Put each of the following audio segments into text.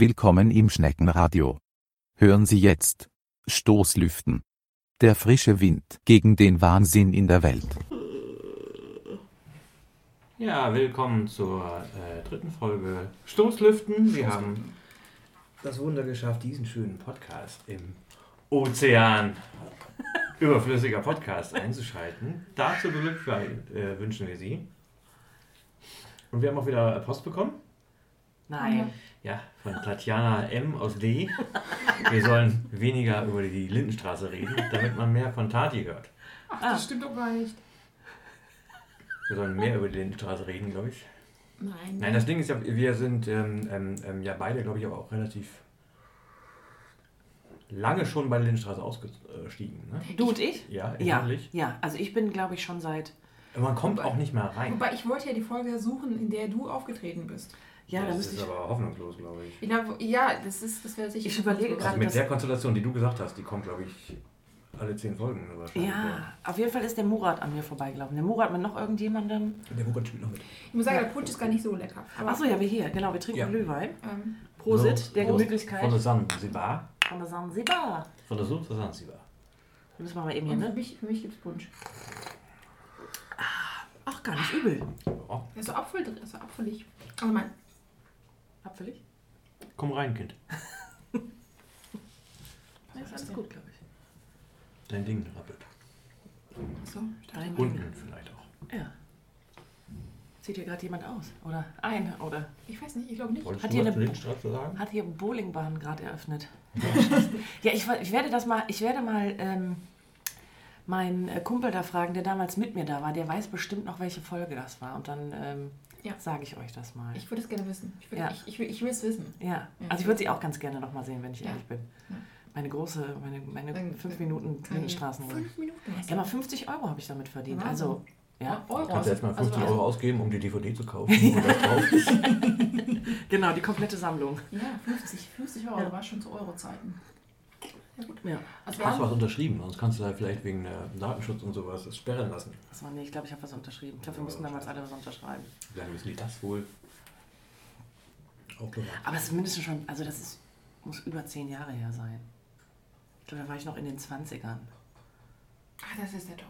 Willkommen im Schneckenradio. Hören Sie jetzt Stoßlüften. Der frische Wind gegen den Wahnsinn in der Welt. Ja, willkommen zur äh, dritten Folge Stoßlüften. Wir haben das Wunder geschafft, diesen schönen Podcast im Ozean überflüssiger Podcast einzuschalten. Dazu beglückwünschen äh, wünschen wir Sie. Und wir haben auch wieder Post bekommen. Nein. Ja, von Tatjana M. aus D. Wir sollen weniger über die Lindenstraße reden, damit man mehr von Tati hört. Ach, Ah. das stimmt doch gar nicht. Wir sollen mehr über die Lindenstraße reden, glaube ich. Nein. Nein, das Ding ist ja, wir sind ähm, ähm, ähm, ja beide, glaube ich, aber auch relativ lange schon bei der Lindenstraße ausgestiegen. Ne? Du und ich? Ja, Ja, endlich. ja. Also ich bin, glaube ich, schon seit. Man kommt auch nicht mehr rein. Wobei ich wollte ja die Folge suchen, in der du aufgetreten bist. Ja, da das müsste ist ich. aber hoffnungslos, glaube ich. Ich glaube, ja, das ist, das wäre sicher. Ich überlege Also gerade, mit das- der Konstellation, die du gesagt hast, die kommt, glaube ich, alle zehn Folgen wahrscheinlich. Ja, auf jeden Fall ist der Murat an mir vorbeigelaufen. Der Murat mit noch irgendjemandem. Der Murat spielt noch mit. Ich muss sagen, der Punsch ist gar nicht so lecker. Achso, ja, wir hier. Genau, wir trinken Ja. Glühwein. Ähm, Prosit, So, der Prost. Gemütlichkeit. Von der Sansibar. Von der Sansibar. Von der Sansibar. Da müssen wir mal eben hier, und für ne? mich, für mich gibt es Punsch. Ach, gar nicht übel. Ja. Da ist so Apfel drin, ist so apfelig. Also mein, Apfelig? Komm rein, Kind. Ja, ist alles gut, glaube ich. Dein Ding rappelt. so, Dein Unten Ding. vielleicht auch. Ja. Zieht hier gerade jemand aus? Oder ein? Oder ich weiß nicht, ich glaube nicht. Wolltest Hat du hier eine- sagen? hat hier Bowlingbahn gerade eröffnet? ja, ich, ich werde das mal, ich werde mal ähm, meinen äh, Kumpel da fragen, der damals mit mir da war. Der weiß bestimmt noch, welche Folge das war. Und dann ähm, Ja. sage ich euch das mal. Ich würde es gerne wissen. Ich, würde- Ja. ich, ich, will- ich will es wissen. ja, Ja. also ich würde sie auch ganz gerne noch mal sehen, wenn ich Ja. ehrlich bin. Ja. Meine große, meine, meine Dann- fünf Minuten Kann Lindenstraßen. ich- Fünf Minuten Ja, mal 50 Euro habe ich damit verdient. Wahnsinn. Also, ja, Euro. Kannst du jetzt mal 15 Also- Euro ausgeben, um die DVD zu kaufen, genau, die komplette Sammlung. Ja, 50, 50 Euro, Ja. war schon zu Euro-Zeiten. Ja, gut. Ja, Also Hast du was unterschrieben, sonst kannst du da vielleicht wegen äh, Datenschutz und sowas das sperren lassen. das war, nee, ich glaube, ich habe was unterschrieben. Ich glaube, wir mussten damals alle was unterschreiben. Lange müssen die das wohl auch bewahrt? Aber es ist mindestens schon, also das ist, muss über zehn Jahre her sein. Ich glaube, da war ich noch in den 20ern. ah, das ist der Topf.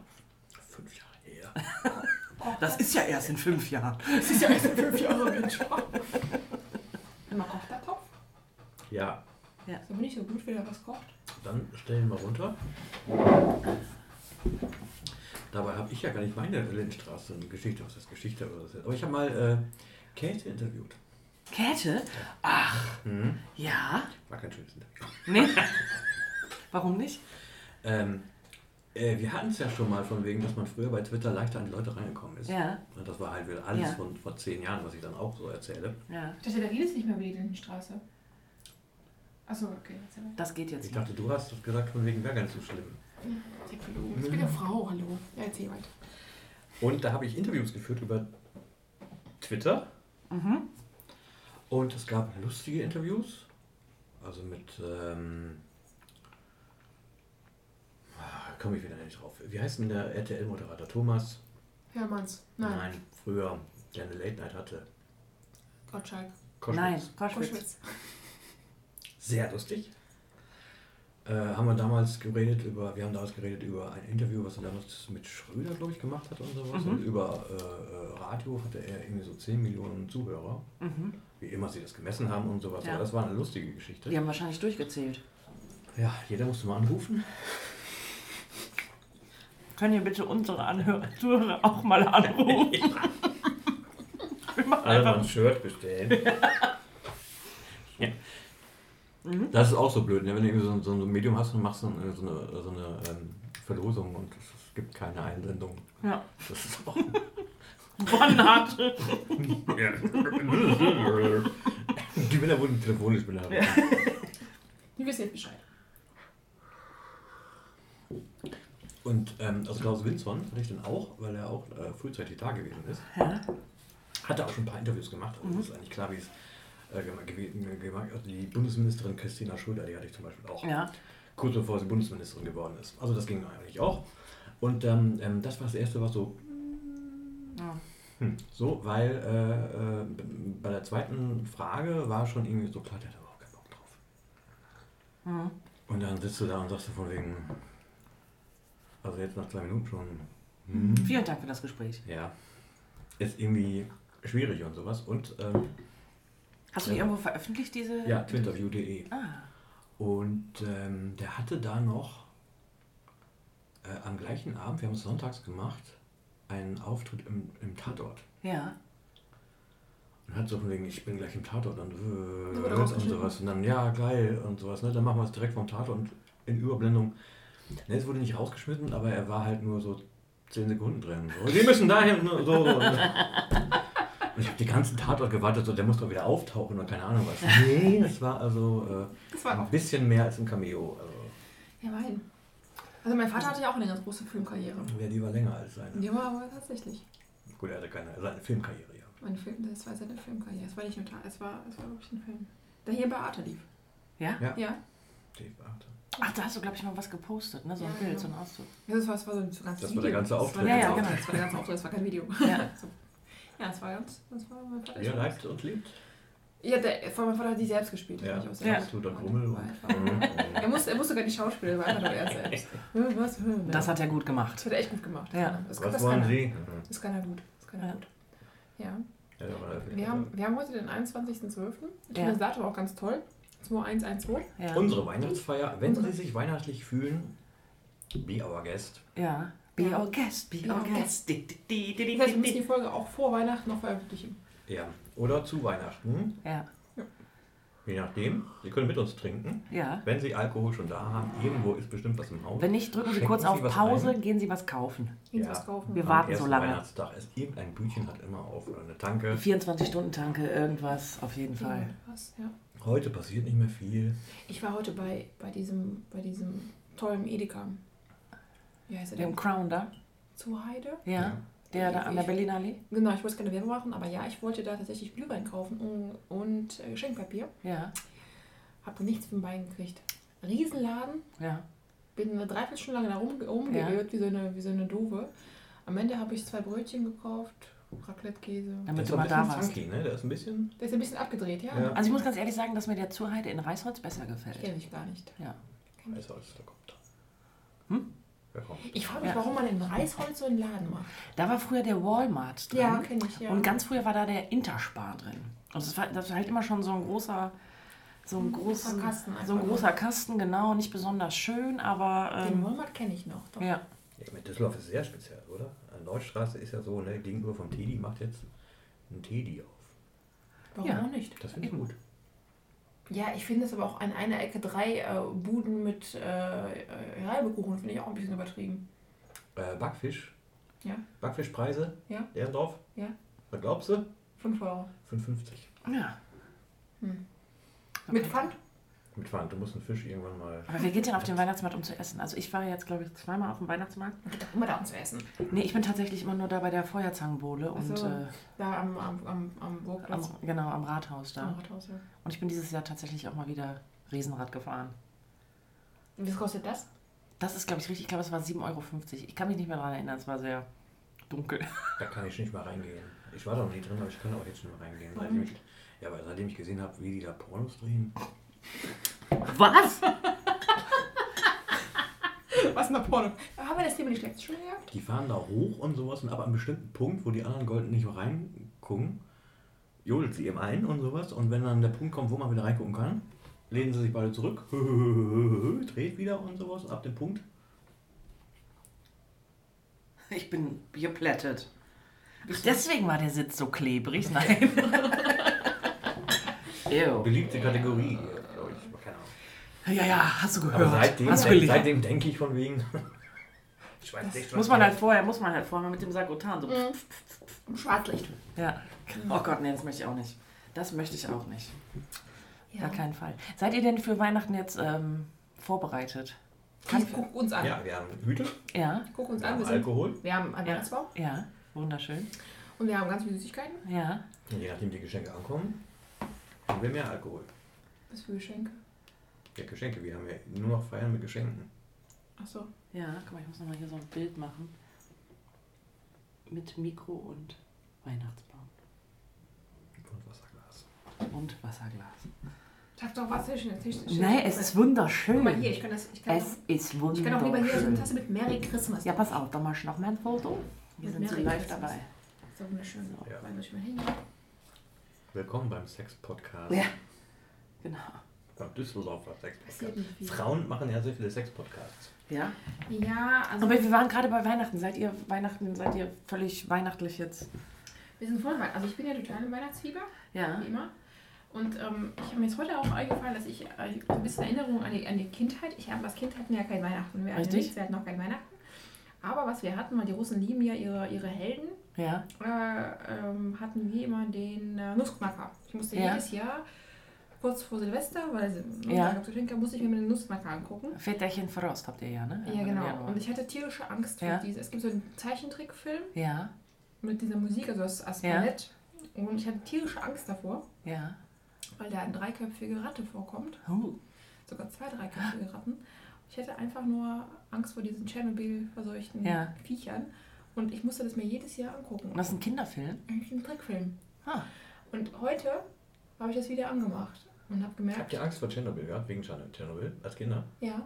Fünf Jahre her. Das ist ja erst in fünf Jahren. Das ist ja erst in fünf Jahren, Mensch. Immer kocht der Topf. Ja, Ist aber nicht so gut, wenn er was kocht. dann stellen wir runter. Dabei habe ich ja gar nicht meine Lindenstraße Geschichte, was ist Geschichte oder was ist. Aber ich habe mal äh, Käthe interviewt. Käthe? Mhm. Ja? War kein schönes Interview. Nee? Warum nicht? Ähm, äh, wir hatten es ja schon mal von wegen, dass man früher bei Twitter leichter an die Leute reingekommen ist. Ja, Und das war halt wieder alles Ja. von vor zehn Jahren, was ich dann auch so erzähle. ja. Ich dachte, da redest nicht mehr über die Lindenstraße. Achso, okay. Das geht jetzt Ich dachte, du hast das gesagt, von wegen wäre gar nicht so schlimm. Ich gelogen. Ich bin eine Frau, hallo. Ja, erzähl weiter. Und da habe ich Interviews geführt über Twitter. Mhm. Und es gab lustige Interviews. Also mit. Ähm, ah, komme ich wieder nicht drauf. Wie heißt denn der RTL-Moderator? Thomas? Hermanns. Nein. früher, der eine Late Night hatte. Gottschalk. Koschwitz. Nein, Koschwitz. Koschwitz. Sehr lustig. Äh, haben wir damals geredet über, wir haben damals geredet über ein Interview, was er damals mit Schröder, glaube ich, gemacht hat und sowas. Mhm. Und über äh, äh, Radio hatte er irgendwie so 10 Millionen Zuhörer, Mhm. wie immer sie das gemessen haben und sowas. Ja. Aber das war eine lustige Geschichte. Die haben wahrscheinlich durchgezählt. Ja, jeder musste mal anrufen. Können ihr bitte unsere Anhörer Zuhörer auch mal anrufen? Wir machen Alle mal einfach. ein Shirt bestellen. ja. Mhm. Das ist auch so blöd, ne? wenn du irgendwie so, so ein Medium hast und machst so eine, so eine, so eine ähm, Verlosung und es, gibt keine Einsendung. Ja. Das ist auch. One hat. Ja. Die Männer wurden telefonisch benannt. Ja. Die wissen jetzt Bescheid. Und ähm, also Klaus Winzon hatte ich dann auch, weil er auch äh, frühzeitig da gewesen ist. Ja. Hat er auch schon ein paar Interviews gemacht. Also Mhm. ist eigentlich klar, wie es äh, gemacht also Die Bundesministerin Christina Schröder, die hatte ich zum Beispiel auch. Ja. Kurz bevor sie Bundesministerin geworden ist. Also das ging eigentlich auch. Und ähm, ähm, das war das erste, was so Ja. Hm, so, weil äh, äh, bei der zweiten Frage war schon irgendwie so klar, der hat aber auch Mhm. Und dann sitzt du da und sagst du von wegen, also jetzt nach zwei Minuten schon, hm, Vielen Dank für das Gespräch. ja, ist irgendwie schwierig und sowas. Und ähm, Hast du die irgendwo veröffentlicht, diese? ja, twinterview.de. Ah, Und ähm, der hatte da noch äh, am gleichen Abend, wir haben es sonntags gemacht, einen Auftritt im, im Tatort. ja. Und hat so von wegen, ich bin gleich im Tatort und, äh, und sowas. Und dann, ja, geil und sowas. Ne? Dann machen wir es direkt vom Tatort und in Überblendung. Ne, es wurde nicht rausgeschnitten, aber er war halt nur so 10 Sekunden drin. So. Die müssen dahin. So, so. Und ich habe die ganzen Tatort gewartet, so, der muss doch wieder auftauchen oder keine Ahnung was. Nee, es war also äh, Das war ein bisschen mehr als ein Cameo. Also Ja, nein. Also mein Vater hatte ja auch eine ganz große Filmkarriere. wäre lieber länger als seine. Ja, aber tatsächlich. Gut, er hatte keine, also eine Filmkarriere, ja. Mein Film, das war seine Filmkarriere. Es war nicht nur Tag, es war, es war wirklich ein Film. Der hier bei Arte lief. Ja? Ja. Ja. Die warte. Ach, da hast du, glaube ich, mal was gepostet, ne? So ein Ja, Bild, ja. so ein Auszug. Ja, das war, das war so ein ganzes Das war Video. der ganze Das war Auftritt. Ja, ja, genau. Auftritt, Das war der ganze Auftritt, das war kein Video. Ja. so. Ja, das war ganz, das war mein Vater. Ihr leibt und lebt. Ja, der, vor meinem Vater hat die selbst gespielt. Ja, ich auch Ja. tut dann Grummel. Er musste, er musste gar nicht schauspielen, er war einfach nur er selbst. Was? Hä, Das ja. hat er gut gemacht. das hat er echt gut gemacht. Ja. Das, Was das wollen kann er. Sie? Das kann er gut. Das kann er Ja. gut. Ja. Ja, aber- Wir haben, wir haben heute den 21.12. Ich Ja. finde das Datum auch ganz toll. 2112. Ja. Unsere Weihnachtsfeier, wenn Unsere. Sie sich weihnachtlich fühlen, be our guest. Ja. Be Ja. our guest, be Be our our guest. Di, Das heißt, wir müssen di. die Folge auch vor Weihnachten noch veröffentlichen. Ja. Oder zu Weihnachten, Ja, je nachdem. Sie können mit uns trinken. ja. Wenn Sie Alkohol schon da haben, irgendwo ist bestimmt was im Haus. Wenn nicht, drücken Sie kurz Sie auf Pause, ein? gehen Sie was kaufen. Gehen Sie Ja. was kaufen. Wir Am warten so ersten lange. Weihnachtstag ist irgendein Bütchen hat immer auf oder eine Tanke. 24-Stunden-Tanke, irgendwas, auf jeden Fall. Was, ja. Heute passiert nicht mehr viel. Ich war heute bei, bei, diesem, bei diesem tollen Edeka. Wie heißt er Dem? Crown da, Zu Heide? ja, der da an der Allee. Genau, ich wollte keine Werbung machen, aber ja, ich wollte da tatsächlich Glühwein kaufen und, und äh, Geschenkpapier. Ja, Hab nichts vom Bein gekriegt. Riesenladen, ja. bin eine Dreiviertelstunde lang da rum, rumgeirrt, wie, so eine, wie so eine Dove. Am Ende habe ich zwei Brötchen gekauft, Raclette-Käse. Der Damit ist du ein mal da bisschen warst. funky, ne? Der ist ein bisschen. Der ist ein bisschen abgedreht, ja? Ja. Also ich muss ganz ehrlich sagen, dass mir der Zuheide in Reisholz besser Ich gefällt. kenne ich gar nicht. Ja. Was, da kommt. Hm? Ich frage mich, Ja. warum man in Reisholz so einen Laden macht. Da war früher der Walmart drin. Ja, kenne ich, ja. Und ganz früher war da der Interspar drin. Und das war, das war halt immer schon so ein großer, so ein großer großer Kasten so ein einfach. großer Kasten, genau, nicht besonders schön, aber Den ähm, Walmart kenne ich noch. Doch. ja. Ja, mit Düsseldorf ist sehr speziell, oder? An Neustraße ist ja so, ne? Gegenüber vom Teddy macht jetzt ein Teddy auf. Warum Ja. auch nicht? Das finde ich gut. Ja, ich finde es aber auch an einer Ecke drei äh, Buden mit äh, äh, Reibekuchen, finde ich auch ein bisschen übertrieben. Äh, Backfisch. Ja. Backfischpreise. Ja. Der drauf. Ja. Was glaubst du? 5 Euro. 5,50. ja. Hm. Okay. Mit Pfand? Mit Pfand. Du musst einen Fisch irgendwann mal. Aber wer geht denn auf den Weihnachtsmarkt, um zu essen? Also ich war jetzt, glaube ich, zweimal auf dem Weihnachtsmarkt. Man geht doch immer da um zu essen. Nee, ich bin tatsächlich immer nur da bei der Feuerzangenbowle und so. äh, Da am, am, am, am am, Burgplatz. genau am Rathaus da. Am Rathaus, ja. Und ich bin dieses Jahr tatsächlich auch mal wieder Riesenrad gefahren. Wie viel kostet das? Das ist, glaube ich, richtig. Ich glaube, es war 7,50 Euro. Ich kann mich nicht mehr daran erinnern, es war sehr dunkel. Da kann ich nicht mal reingehen. Ich war da noch nie drin, aber ich kann auch jetzt nicht mehr reingehen. Warum Seitdem ich, ja, weil seitdem ich gesehen habe, wie die da Pornos drehen. Was? Was eine Porno. Haben wir das Thema nicht letztes schon gehabt? Die fahren da hoch und sowas und ab einem bestimmten Punkt, wo die anderen Golden nicht reingucken, jodelt sie eben ein und sowas. Und wenn dann der Punkt kommt, wo man wieder reingucken kann, lehnen sie sich beide zurück, dreht wieder und sowas. Und ab dem Punkt, Ich bin geplättet. Ach, deswegen war der Sitz so klebrig. Nein. Ew. beliebte Kategorie, glaube ich. Keine Ahnung. Ja, ja, hast du gehört. Aber seitdem, hast du gelesen. seitdem denke ich von wegen. ich weiß nicht, Muss man halt vorher, muss man halt vorher mit dem Sagrotan so. Im Schwarzlicht. Ja. Oh Gott, nee, das möchte ich auch nicht. Das möchte ich auch nicht. Ja. Gar keinen Fall. Seid ihr denn für Weihnachten jetzt ähm, vorbereitet? Kann guck uns an. Ja, wir haben Hüte, Ja, Guck uns wir an. haben Wir, Alkohol. wir haben einen Ja. Weihnachtsbaum ja, wunderschön. und wir haben ganz viele Süßigkeiten. Ja. Und je nachdem die Geschenke ankommen, haben wir mehr Alkohol. Was für Geschenke? Ja, Geschenke, wir haben ja nur noch Feiern mit Geschenken. Achso. Ja, guck mal, ich muss nochmal hier so ein Bild machen. Mit Mikro und Weihnachtsbaum. Und Wasserglas. Und Wasserglas. Sag doch was zwischen den Tisch. Nein, es ist wunderschön. Guck mal hier, ich kann das. Ich kann es auch, ist wunderschön. ich kann auch lieber hier so eine Tasse mit Merry Christmas. Ja, pass auf, dann mach ich noch mal ein Foto. Wir Mit sind so Merry live Christmas. dabei. So wunderschön. Ja. Ich mal hin. Willkommen beim Sex-Podcast. Ja, genau. Beim Düsseldorfer Passiert Sex-Podcast. Frauen machen ja sehr viele Sex-Podcasts. Ja. Ja, also Aber wir waren gerade bei Weihnachten. Seid ihr Weihnachten, seid ihr völlig weihnachtlich jetzt? wir sind voll weit. Also ich bin ja total im Weihnachtsfieber, Ja. wie immer. Und ähm, ich habe mir jetzt heute auch eingefallen, dass ich äh, so ein bisschen Erinnerung an die, an die Kindheit. Ich habe als Kind hatten wir ja kein Weihnachten. Wir hatten Richtig. hatten auch kein Weihnachten. Aber was wir hatten, weil die Russen lieben ja ihre, ihre Helden, Ja. äh, ähm, hatten wir immer den äh, Nussknacker. Ich musste Ja. jedes Jahr, kurz vor Silvester, weil Ja. Geschenke, musste ich mir den Nussknacker angucken. Väterchen Frost habt ihr ja, ne? Ja, genau. Und ich hatte tierische Angst Ja. vor diese. Es gibt so einen Zeichentrickfilm Ja, mit dieser Musik, also als, als Ja. Und ich hatte tierische Angst davor, ja. weil da eine dreiköpfige Ratte vorkommt. Oh. Sogar zwei dreiköpfige Ratten. Ich hatte einfach nur Angst vor diesen Tschernobyl-verseuchten Ja. Viechern. Und ich musste das mir jedes Jahr angucken. Und das ist ein Kinderfilm? Ein Trickfilm. Ah. Und heute habe ich das wieder angemacht und habe Habt gemerkt, ihr Angst vor Tschernobyl gehabt? Wegen Tschernobyl? Als Kinder? ja,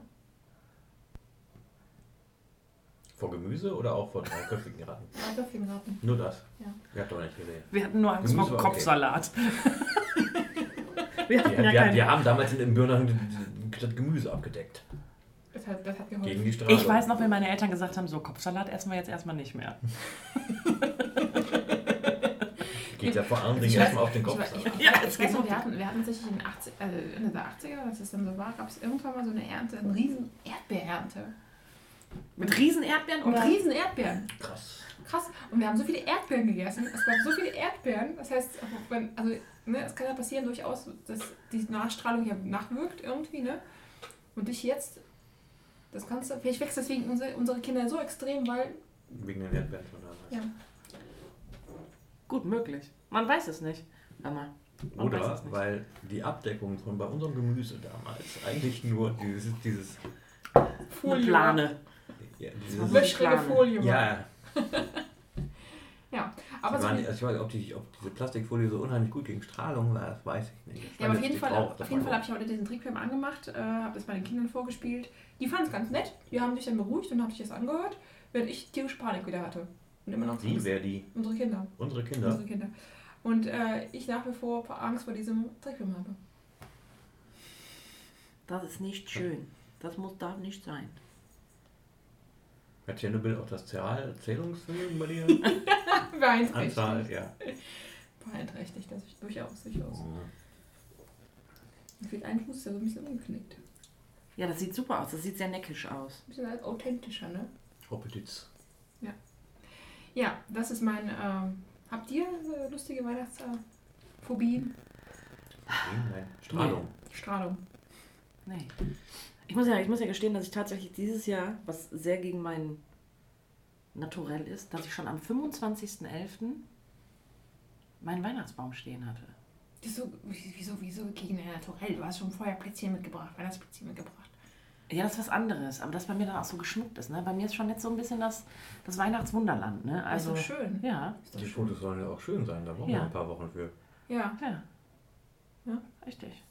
Vor Gemüse oder auch vor dreiköpfigen Ratten? dreiköpfigen Ratten. Nur das? Ja. Ihr habt doch nicht gesehen. Wir hatten nur Angst Gemüse vor war okay. Kopfsalat. wir hatten ja wir, keine. wir haben damals in den Birnen das Gemüse abgedeckt. Das hat, das hat geholfen. Gegen die Strahlung. Ich weiß noch, wenn meine Eltern gesagt haben, so Kopfsalat essen wir jetzt erstmal nicht mehr. Geht ja vor allen Dingen ich erstmal auf den Ich, Kopf. weiß- ich, Ja, ich es weiß geht noch, wir hatten, wir hatten tatsächlich in den 80, also Ende der 80er, als es dann so war, gab es irgendwann mal so eine Ernte, eine riesen Erdbeerernte. Mit riesen Erdbeeren Und oder? riesen Erdbeeren. Krass. Krass. Und wir haben so viele Erdbeeren gegessen. Es gab so viele Erdbeeren. Das heißt, wenn, also, ne, es kann ja passieren durchaus, dass die Nachstrahlung ja nachwirkt irgendwie, ne? Und dich jetzt, das kannst du, vielleicht wächst deswegen unsere, unsere Kinder so extrem, weil, Wegen den Erdbeeren damals. ja. Gut möglich. Man weiß es nicht. Mama. Man Oder es nicht. weil die Abdeckung von bei unserem Gemüse damals eigentlich nur dieses, dieses, Eine Plane. ja, dieses Löschrige Plane. Folie war. ja, ja. Aber die so waren, die, also ich weiß, ob, die, ob diese Plastikfolie so unheimlich gut gegen Strahlung war, das weiß ich nicht. Ich Ja, auf jeden Fall, auf jeden Fall habe ich heute diesen Trickfilm angemacht, äh, habe das meinen Kindern vorgespielt. Die fanden es ganz nett, die haben sich dann beruhigt und haben sich das angehört, während ich tierische Panik wieder hatte. Und immer noch Die Angst. wäre die, Unsere Kinder. unsere Kinder. Unsere Kinder. Und äh, ich nach wie vor Angst vor diesem Trickfilm habe. Das ist nicht schön. Das muss, darf nicht sein. Hat Tschernobyl auch das Zahl- Zählungsvermögen bei dir? Beeinträchtigt. Anzahl, ja. Beeinträchtigt, das ist durchaus, durchaus. Mhm. Mir fehlt ein Fuß, der so ein bisschen umgeknickt. Ja, das sieht super aus. Das sieht sehr neckisch aus. Ein bisschen authentischer, ne? Hoppetitz. Ja, das ist mein. Ähm, habt ihr äh, lustige Weihnachtsphobien? Nein, Strahlung. Strahlung. Nee. Ich muss, ja, ich muss ja gestehen, dass ich tatsächlich dieses Jahr, was sehr gegen mein Naturell ist, dass ich schon am 25.11. meinen Weihnachtsbaum stehen hatte. Wieso, wieso, wieso gegen ein Naturell? Du hast schon vorher Plätzchen mitgebracht, Weihnachtsplätzchen mitgebracht. Ja, das ist was anderes, aber das bei mir dann auch so geschmückt ist. Ne? Bei mir ist schon jetzt so ein bisschen das, das Weihnachtswunderland. Ne? Also, Also, schön. ja, Die. Fotos sollen ja auch schön sein, da brauchen Ja. wir ein paar Wochen für. Ja. ja. Ja. Richtig.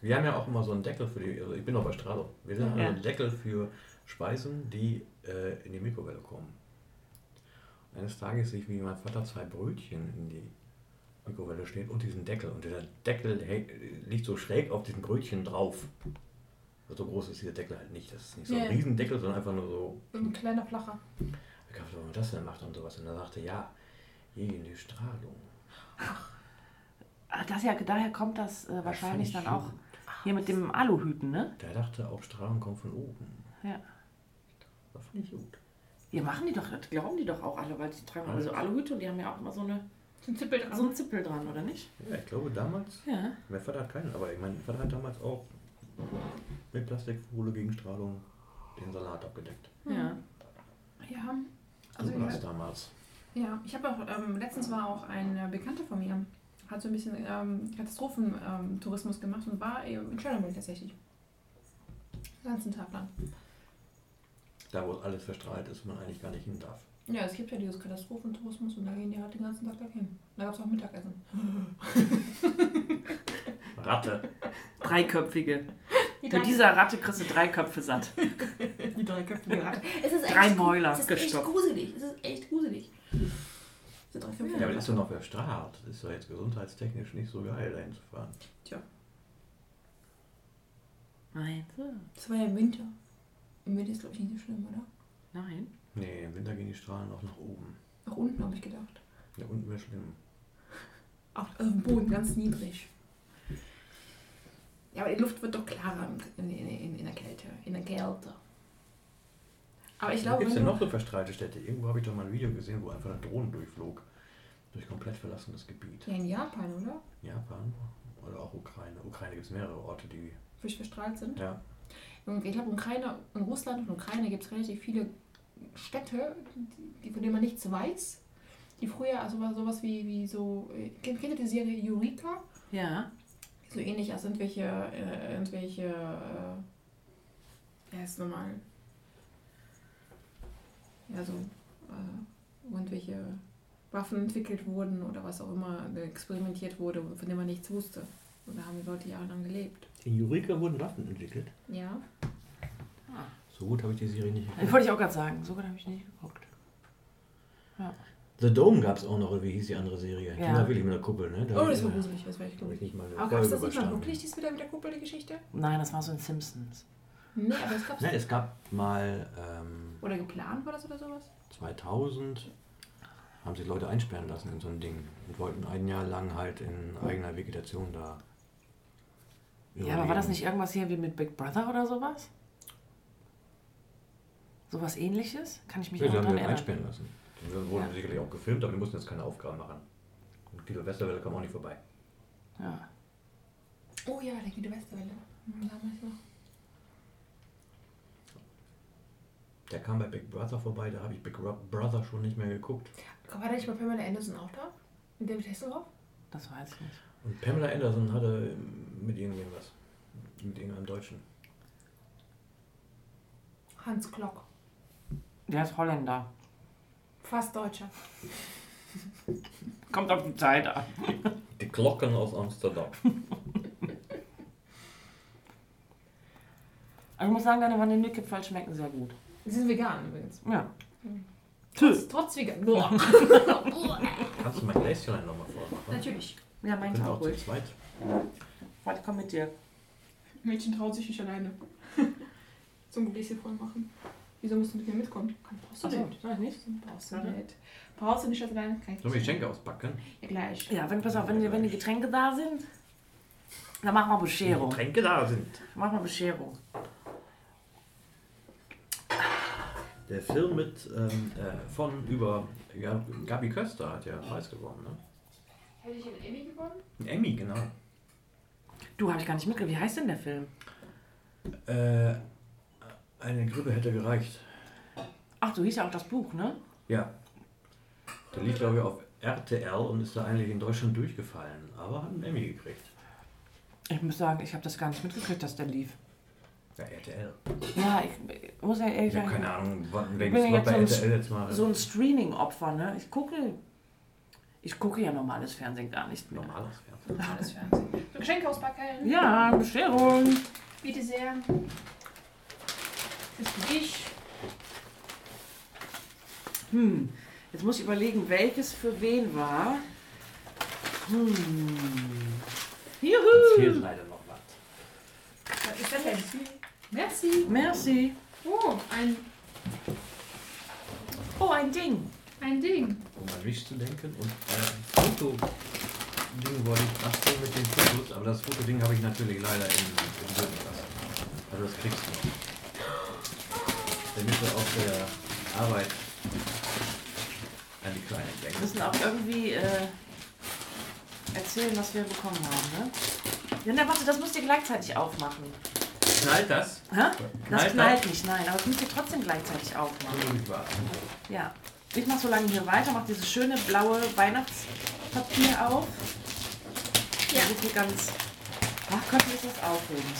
Wir haben ja auch immer so einen Deckel für die, also ich bin noch bei Strahlung. Wir haben Ja. einen Deckel für Speisen, die äh, in die Mikrowelle kommen. Eines Tages sehe ich, wie mein Vater zwei Brötchen in die Mikrowelle steht und diesen Deckel. Und der Deckel liegt so schräg auf diesen Brötchen drauf. So groß ist dieser Deckel halt nicht. Das ist nicht so ein Ja. Riesendeckel, sondern einfach nur so. Ein kleiner Flacher. Ich dachte, warum man das denn macht und sowas. Und er sagte, ja, gegen die Strahlung. Ah, Das ja, daher kommt das äh, Das wahrscheinlich fand dann auch gut. hier mit dem Aluhüten, ne? Der dachte auch, Strahlung kommt von oben. Ja. Das fand ich gut. Ja, machen die doch, das glauben die doch auch alle, weil die tragen alle so Aluhüte und die haben ja auch immer so, eine, So ein Zippel dran. so einen Zippel dran, oder nicht? Ja, ich glaube damals, Ja. mein Vater hat keinen, aber ich mein Vater hat damals auch mit Plastikfolie gegen Strahlung den Salat abgedeckt. Ja. Ja. Also, so war ja. das damals. Ja, ich habe auch, ähm, letztens war auch ein äh, Bekannter von mir, hat so ein bisschen ähm, Katastrophentourismus ähm, Tourismus gemacht und war in Tschernobyl tatsächlich. Den ganzen Tag lang. Da, wo alles verstrahlt ist und man eigentlich gar nicht hin darf. Ja, es gibt ja dieses Katastrophentourismus und da gehen die halt den ganzen Tag dahin. Da gab es auch Mittagessen. Ratte. Dreiköpfige. Die Mit dieser Ratte kriegst du drei Köpfe satt. Die dreiköpfige Ratte. Es ist Drei echt, Mäuler Es ist echt gestopft. gruselig. Es ist echt gruselig. Ja, aber das ist doch noch für Straat. Das ist doch jetzt gesundheitstechnisch nicht so geil, dahin zu fahren. Meinst du? Das war ja im Winter. Im Winter ist, glaube ich, nicht so schlimm, oder? Nein. Nee, im Winter gehen die Strahlen auch nach oben. Nach unten, habe ich gedacht. Ja, unten wäre schlimm. Auf, auf dem Boden, ganz niedrig. Ja, aber die Luft wird doch klarer in, in, in, in der Kälte. In der Kälte. Aber ich glaube, gibt es denn noch so verstrahlte Städte? Irgendwo habe ich doch mal ein Video gesehen, wo einfach eine Drohne durchflog. Durch komplett verlassenes Gebiet. Ja, in Japan, oder? Japan oder auch Ukraine. Ukraine gibt es mehrere Orte, die. Fisch verstrahlt sind. Ja. Und ich glaube, Ukraine, in Russland und Ukraine gibt es relativ viele Städte, die, von denen man nichts weiß. Die früher, also sowas, sowas wie, wie so. äh, Kennt kennt ihr die Serie Eureka? Ja. So ähnlich als irgendwelche. Äh, irgendwelche. Äh, wie heißt es nochmal? Ja, so. Äh, irgendwelche Waffen entwickelt wurden oder was auch immer experimentiert wurde, von dem man nichts wusste. Und da haben die Leute jahrelang gelebt. In Eureka wurden Waffen entwickelt. Ja. So gut habe ich die Serie nicht Das wollte ich auch gerade sagen. So gut habe ich nicht geguckt. The Dome gab es auch noch, oder wie hieß die andere Serie? Ja. Kinder Willi mit der Kuppel, ne? Da Oh, das ich- war gruselig, das war echt Habe ich nicht mal Aber gab es das nicht mal wirklich, dies wieder mit der Kuppel, die Geschichte? Nein, das war so in Simpsons. Nee, aber es gab Nein, es gab mal ähm, Oder geplant war das oder sowas? 2000 haben sich Leute einsperren lassen in so ein Ding und wollten ein Jahr lang halt in eigener Vegetation da. Ja, aber war das nicht irgendwas hier wie mit Big Brother oder sowas? Sowas ähnliches? Kann ich mich Ja, haben dran sich erinnern? einsperren lassen. Die wurden Ja. sicherlich auch gefilmt, aber die mussten jetzt keine Aufgaben machen. Und Guido Westerwelle kam auch nicht vorbei. Ja. Oh ja, der Guido Westerwelle. Hm, Damals noch. Der kam bei Big Brother vorbei, da habe ich Big Ro- Brother schon nicht mehr geguckt. War da nicht bei Pamela Anderson auch da? Und David Hasselhoff? Das weiß ich nicht. Und Pamela Anderson hatte mit irgendjemandem was. Mit irgendeinem Deutschen. Hans Klock. Der ist Holländer. Fast Deutscher. Kommt auf die Zeit an. Die Glocken aus Amsterdam. Aber ich muss sagen, deine Vanillekipferl schmecken sehr gut. Sie sind vegan übrigens. Ja. Trotz, trotz vegan. Boah. Kannst du mein Gläschen nochmal vormachen? Natürlich. Ja, Ich meins bin auch zu ruhig. zweit. Warte, komm mit dir. Mädchen traut sich nicht alleine. so ein Gläschen voll machen. Wieso musst du mit mir mitkommen? Kann, brauchst du Achso, nicht. ich nicht? Brauchst du Warte. nicht. Brauchst du nicht das alleine? Kann ich Sollen wir. Geschenke auspacken? Ja, gleich. Ja, wenn, pass auf, wenn, die- wenn die Getränke da sind, dann machen wir Bescherung. Getränke da sind. Machen wir Bescherung. Der Film mit ähm, äh, von über ja, Gabi Köster hat ja einen Preis gewonnen. Ne? Hätte ich einen Emmy gewonnen? Ein Emmy, genau. Du, habe ich gar nicht mitgekriegt. Wie heißt denn der Film? Äh, eine Grippe hätte gereicht. Ach, so hieß ja auch das Buch, ne? Ja. Der lief, glaube ich, auf RTL und ist da eigentlich in Deutschland durchgefallen, aber hat einen Emmy gekriegt. Ich muss sagen, ich habe das gar nicht mitgekriegt, dass der lief. Ja, RTL. Ja, ich muss ja ehrlich Ich habe sagen, keine Ahnung, was bin welches ja Wort jetzt bei so ein RTL jetzt mal. so ein Streaming-Opfer, ne? Ich gucke, ich gucke ja normales Fernsehen gar nicht mehr. normales Fernsehen. Normales Fernsehen. So, Geschenke auspacken. Ja, Bescherung. Bitte sehr. Das ist für dich. Hm, jetzt muss ich überlegen, welches für wen war. Hm. Jetzt Juhu. fehlt leider noch was. Was ist das denn? Merci. Merci. Oh, ein, Oh, ein Ding. ein Ding. Um an mich zu denken und äh, Foto-Ding wollte ich basteln mit den Fotos, aber das Fotoding habe ich natürlich leider in, in Böden gelassen. Also das kriegst du noch. Damit du auf der Arbeit an die Kleinen Wir denkst. müssen auch irgendwie äh, erzählen, was wir bekommen haben, ne? Ja, na, warte, das müsst ihr gleichzeitig aufmachen. Knallt das? Hä? Das Knallt knallt nicht, nein, aber das müsst ihr trotzdem gleichzeitig aufmachen. Ja. Ich mache so lange hier weiter, mache dieses schöne blaue Weihnachtspapier auf. Ja. Das ist hier ganz. Ach Gott, ist das aufregend.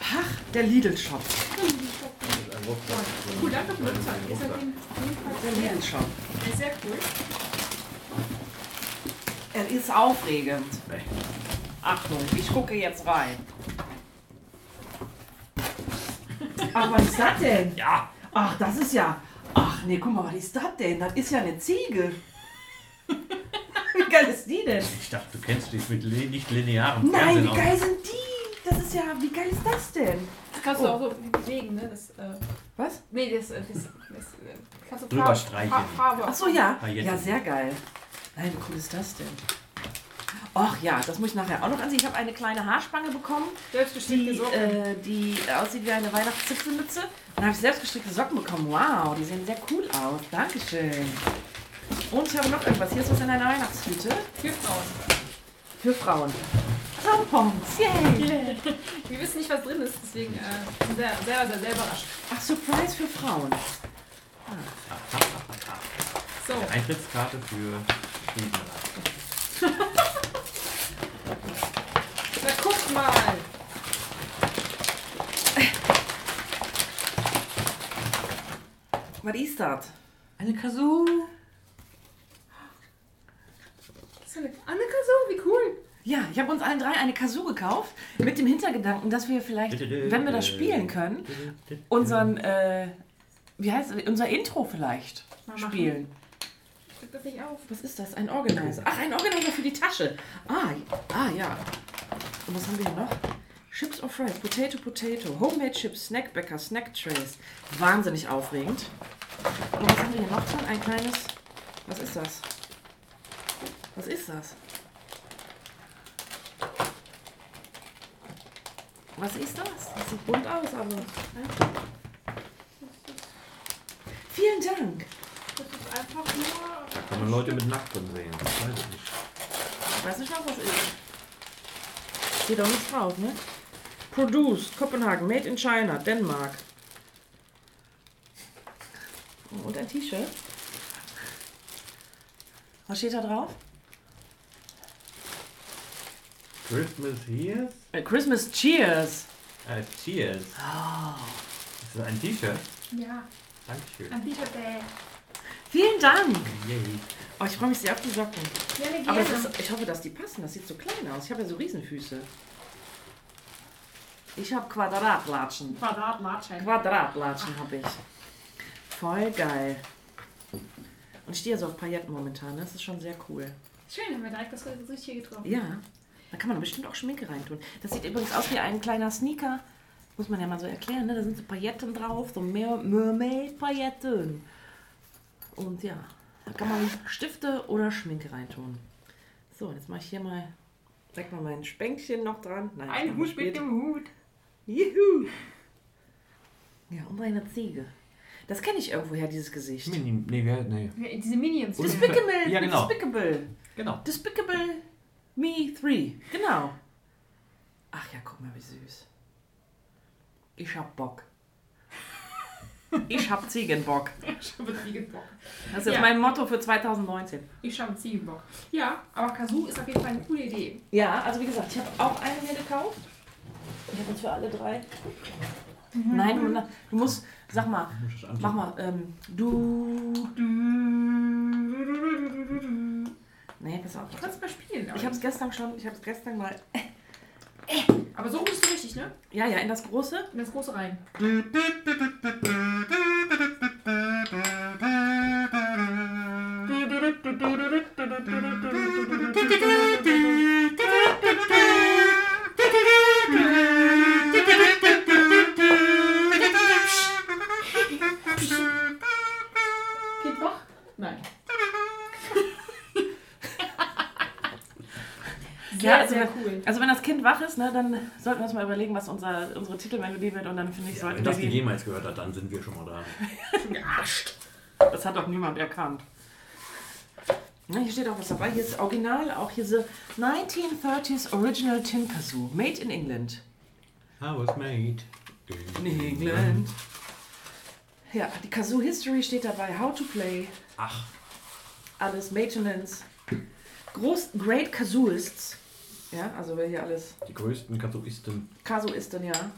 Ach, der Lidl-Shop. Das ist ein Rucksack. Cool, danke für Das den ist auf jeden Fall sehr, cool. Er ist aufregend. Achtung, ich gucke jetzt rein. Ach, was ist das denn? Ja. Ach, das ist ja. Ach nee, guck mal, was ist das denn? Das ist ja eine Ziege. Wie geil ist die denn? Ich dachte, du kennst dich mit nicht linearem Nein, Fernsehen wie aus. geil sind die? Das ist ja, wie geil ist das denn? Das kannst du auch so bewegen, ne? Das, äh, Was? nee, das, äh, das, das äh, kannst du Drüber Farbe- streichen. Farbe. Ach so, ja. Pailletten. Ja, sehr geil. Nein, wie cool ist das denn? Ach ja, das muss ich nachher auch noch ansehen. Ich habe eine kleine Haarspange bekommen, die, Socken. äh, die aussieht wie eine Weihnachtszipfelmütze. Und habe ich selbstgestrickte Socken bekommen. Wow, die sehen sehr cool aus. Dankeschön. Und ich habe noch irgendwas. Hier ist was in einer Weihnachtstüte. Für Frauen. Für Frauen. Tampons, yay! Wir wissen nicht, was drin ist, deswegen äh, sehr, sehr, sehr, sehr überrascht. Ach, Surprise für Frauen. So, Eintrittskarte für Schweden. na guck mal. Was ist das? Eine Kazoo. Das ist eine Annika so, wie cool. Ja, ich habe uns allen drei eine Kazoo gekauft, mit dem Hintergedanken, dass wir vielleicht, wenn wir das spielen können, unseren, äh, wie heißt es, unser Intro vielleicht Mal machen. spielen. Drück das nicht auf. Was ist das? Ein Organizer. Ach, ein Organizer für die Tasche. Ah, ah ja. Und was haben wir hier noch? Chips or Fries, Potato, Potato, Homemade Chips, Snackbäcker, Snack Trays. Wahnsinnig aufregend. Und was haben wir hier noch drin? Ein kleines. Was ist das? Was ist das? Was ist das? Das sieht bunt aus, aber. Vielen Dank. Das ist einfach nur. Da kann man Leute mit Nacktem sehen. Das weiß ich nicht. Ich weiß nicht was ist. Steht auch nicht drauf, ne? Produced, Kopenhagen, Made in China, Dänemark. Und ein T-Shirt. Was steht da drauf? Christmas here? Äh, Christmas Cheers. Äh, cheers. Oh. Ist das ein T-Shirt? Ja, Dankeschön. ein T-Shirt, äh. Vielen Dank. Yay. Oh, ich freue mich sehr auf die Socken. Gerne, Aber gerne. es ist, ich hoffe, dass die passen. Das sieht so klein aus. Ich habe ja so Riesenfüße. Ich habe Quadratlatschen. Quadratlatschen. Quadratlatschen habe ich. Voll geil. Und ich stehe so auf Pailletten momentan. Das ist schon sehr cool. Schön, haben wir direkt das Richtige getroffen. Ja, da kann man bestimmt auch Schminke reintun. Das sieht übrigens aus wie ein kleiner Sneaker. Muss man ja mal so erklären. Ne? Da sind so Pailletten drauf, so Mer Mermaid-Pailletten. Und ja, da kann man Stifte oder Schminke reintun. So, jetzt mache ich hier mal, sag mal mein Spänkchen noch dran. Nein, Ein Hut mit dem Hut. Juhu! Ja, und eine Ziege. Das kenne ich irgendwoher, dieses Gesicht. Mini, nee, wer, nee. Ja, Diese Minions. Despicable! Ja, genau. Despicable! Genau. Despicable Me 3. Genau. Ach ja, guck mal, wie süß. Ich hab Bock. Ich hab Ziegenbock. Ich habe Ziegenbock. Das ist jetzt Ja. mein Motto für 2019. Ich habe Ziegenbock. Ja, aber Kazoo ist auf jeden Fall eine coole Idee. Ja, also wie gesagt, ich habe auch eine mir gekauft. Ich habe uns für alle drei. Nein, du, du musst, sag mal, mach mal, ähm, du. Nee, pass auf. Du kannst mal spielen. Ich habe es gestern schon, ich habe es gestern mal. aber so bist du richtig, ne? Ja, ja, in das große. In das große rein. Sehr, Ja, also sehr wenn- cool. Also wenn das Kind wach ist, ne, dann sollten wir uns mal überlegen, was unser, unsere Titelmelodie wird und dann finde ich, Ja, sollten wenn wir das die die, jemals gehört hat, dann sind wir schon mal da. Gearscht. Das hat doch niemand erkannt. Na, hier steht auch was dabei. Hier ist Original, auch hier so 1930s Original Tin Kazoo, made in England. I was made In England. Ja, die Kazoo History steht dabei, how to play, Ach, alles, Maintenance, Groß, Great Kazooists. Ja, also wer hier alles die größten Kazooisten. Kazooisten, ja.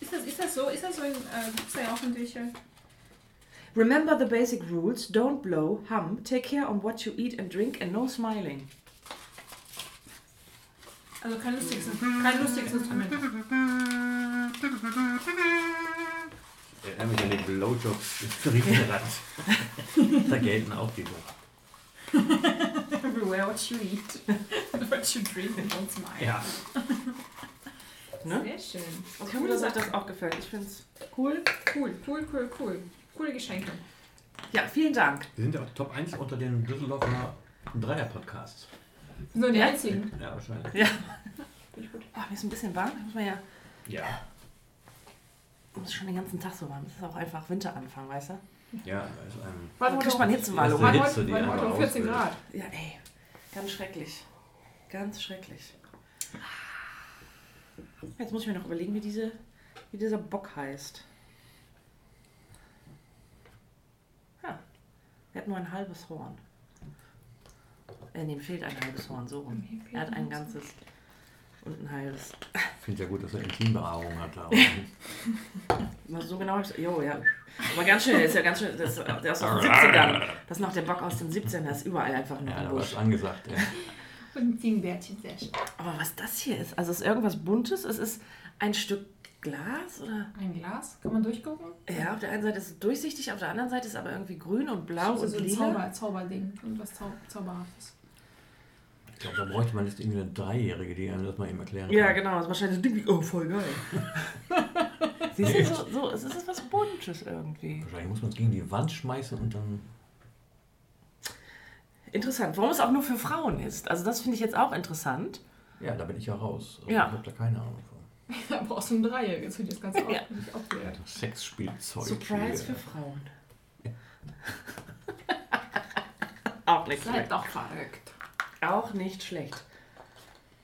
Ist das, ist das so? Ist das so in, äh, gibt's da ja auch äh, Remember the basic rules. Don't blow, hum, take care on what you eat and drink and no smiling. Also kein lustiges, kein lustiges Instrument. Erinnere mich an die Blowjobs für Riesenrad. da gelten auch die noch. Everywhere what you eat, what you drink and don't smile. Ja. Ne? Sehr schön. Ich hoffe, dass euch das auch gefällt. Ich finde es Cool, cool, cool, cool, cool. Coole Geschenke. Ja, vielen Dank. Wir sind ja auch Top 1 unter den Düsseldorfer Dreier-Podcasts. Sind die Ja? einzigen. Ja, wahrscheinlich. Ja. Finde ich gut. Oh, mir ist ein bisschen warm. Muss man ja. Ja. Es ist schon den ganzen Tag so warm. Es ist auch einfach Winteranfang, weißt du? Ja, da ist ein. Warte, Kriegt man Hitzewallung. War Hitze, die heute 14 ausbildet. Grad. Ja, ey. Ganz schrecklich. Ganz schrecklich. Jetzt muss ich mir noch überlegen, wie, diese, wie dieser Bock heißt. Ja. Er hat nur ein halbes Horn. Äh, nee, ihm fehlt ein halbes Horn, so rum. Er hat ein ganzes und ein halbes. Ich finde ja gut, dass er Intimbehaarung hat. Aber So genau. Jo, ja. Aber ganz schön, der ist ja ganz schön. Das, der ist aus den 70ern. Das ist noch der Bock aus den 70ern, der ist überall einfach nur ja, da war es angesagt. Ja. Und ein Ziegenbärtchen, sehr schön. Aber was das hier ist, also es ist irgendwas Buntes, es ist ein Stück Glas oder? Ein Glas, kann man durchgucken? Ja, auf der einen Seite ist es durchsichtig, auf der anderen Seite ist aber irgendwie grün und blau Das und ist so ein lila. Zauber, Zauberding und was Zau Zauberhaftes. Ich glaube, da bräuchte man jetzt irgendwie eine Dreijährige, die einem das mal eben erklären kann. Ja, genau, das ist wahrscheinlich so Ding wie, oh, voll geil. Siehst du, so, so, es ist was Buntes irgendwie. Wahrscheinlich muss man es gegen die Wand schmeißen und dann. Interessant, warum es auch nur für Frauen ist. Also das finde ich jetzt auch interessant. Ja, da bin ich ja raus. Also Ja. Ich habe da keine Ahnung von. Da brauchst du ein Dreieck, jetzt wird das Ganze auch, Ja. nicht aufgehört. Sexspielzeug. Surprise für Frauen. auch nicht Seid schlecht. doch verrückt. Auch nicht schlecht.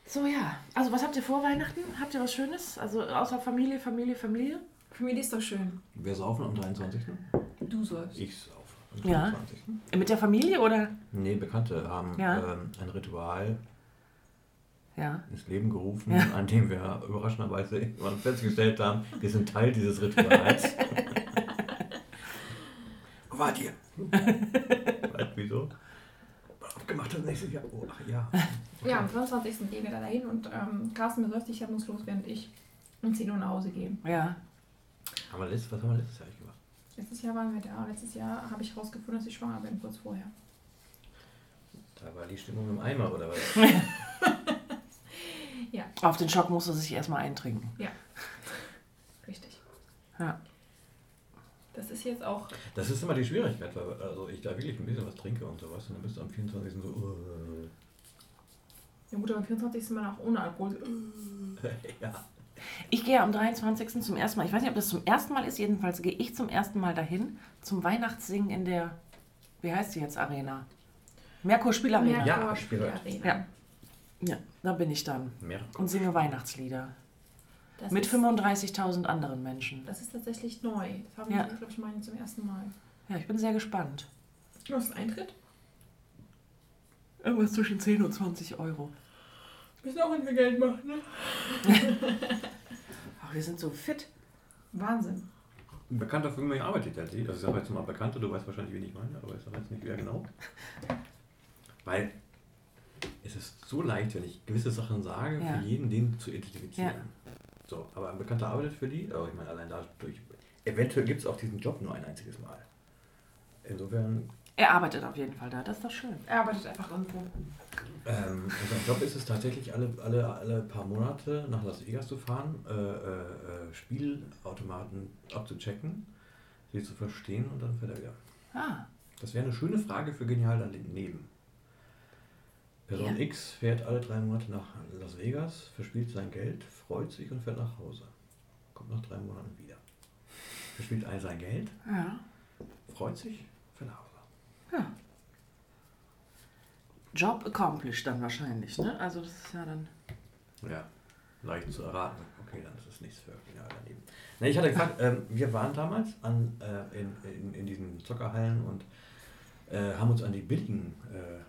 So ja, also was habt ihr vor Weihnachten? Habt ihr was Schönes? Also außer Familie, Familie, Familie? Familie ist doch schön. Wir saufen am 23. Du sollst. Ich saufe am Ja. 23. Mit der Familie oder? Nee, Bekannte haben Ja. ähm, ein Ritual Ja. ins Leben gerufen, Ja. an dem wir überraschenderweise irgendwann festgestellt haben, wir sind Teil dieses Rituals. Wo wart ihr? Weißt, wieso? Aufgemacht das nächste Jahr. Oh, ach ja. Ja, am 25. gehen wir da dahin und ähm, Carsten besäuft sich muss während ich um 10 Uhr nach Hause gehe. Ja. Haben wir letztes, was haben wir letztes Jahr eigentlich gemacht? Letztes Jahr waren wir da. Letztes Jahr habe ich herausgefunden, dass ich schwanger bin, kurz vorher. Da war die Stimmung im Eimer, oder was? Auf den Schock musst du sich erstmal eintrinken. Richtig. Ja. Das ist jetzt auch. Das ist immer die Schwierigkeit, weil also ich da wirklich ein bisschen was trinke und sowas und dann bist du am 24. so, uh, Ja gut, aber am 24. Mal auch ohne Alkohol. ja. Ich gehe am 23. zum ersten Mal, ich weiß nicht, ob das zum ersten Mal ist, jedenfalls gehe ich zum ersten Mal dahin zum Weihnachtssingen in der, wie heißt sie jetzt, Arena? Merkur Spielarena. Ja, Merkur. Spielarena. Ja. Ja, da bin ich dann Mehr. und singe Weihnachtslieder. Das Mit ist, 35.000 anderen Menschen. Das ist tatsächlich neu. Das haben Ja. wir, glaube ich, mal zum ersten Mal. Ja, ich bin sehr gespannt. Du hast einen Eintritt? Irgendwas zwischen 10 und 20 Euro. Müssen auch viel Geld machen, ne? Ach, wir sind so fit. Wahnsinn. Ein Bekannter von mir arbeitet ja, sie. also ich sage jetzt mal Bekannter, du weißt wahrscheinlich, wen ich meine, aber ich sage jetzt nicht wer genau. Weil es ist so leicht, wenn ich gewisse Sachen sage, Ja. für jeden den zu identifizieren. So, aber ein Bekannter arbeitet für die, aber ich meine, allein dadurch, eventuell gibt es auch diesen Job nur ein einziges Mal. Insofern, Er arbeitet auf jeden Fall da, das ist doch schön. Er arbeitet einfach irgendwo. ähm, unser Job ist es tatsächlich, alle, alle, alle paar Monate nach Las Vegas zu fahren, äh, äh, äh, Spielautomaten abzuchecken, sie zu verstehen und dann fährt er wieder. Ah, Das wäre eine schöne Frage für Genial daneben. Person Ja. X fährt alle drei Monate nach Las Vegas, verspielt sein Geld, freut sich und fährt nach Hause. Kommt nach drei Monaten wieder. Verspielt all sein Geld, ja. freut sich, fährt nach Hause. Ja. Job accomplished dann wahrscheinlich, ne? Also das ist ja dann. Ja, leicht zu erraten. Okay, dann ist es nichts für Genial daneben. Ne, ich hatte gefragt, ähm, wir waren damals an, äh, in, in, in diesen Zockerhallen und äh, haben uns an die billigen äh,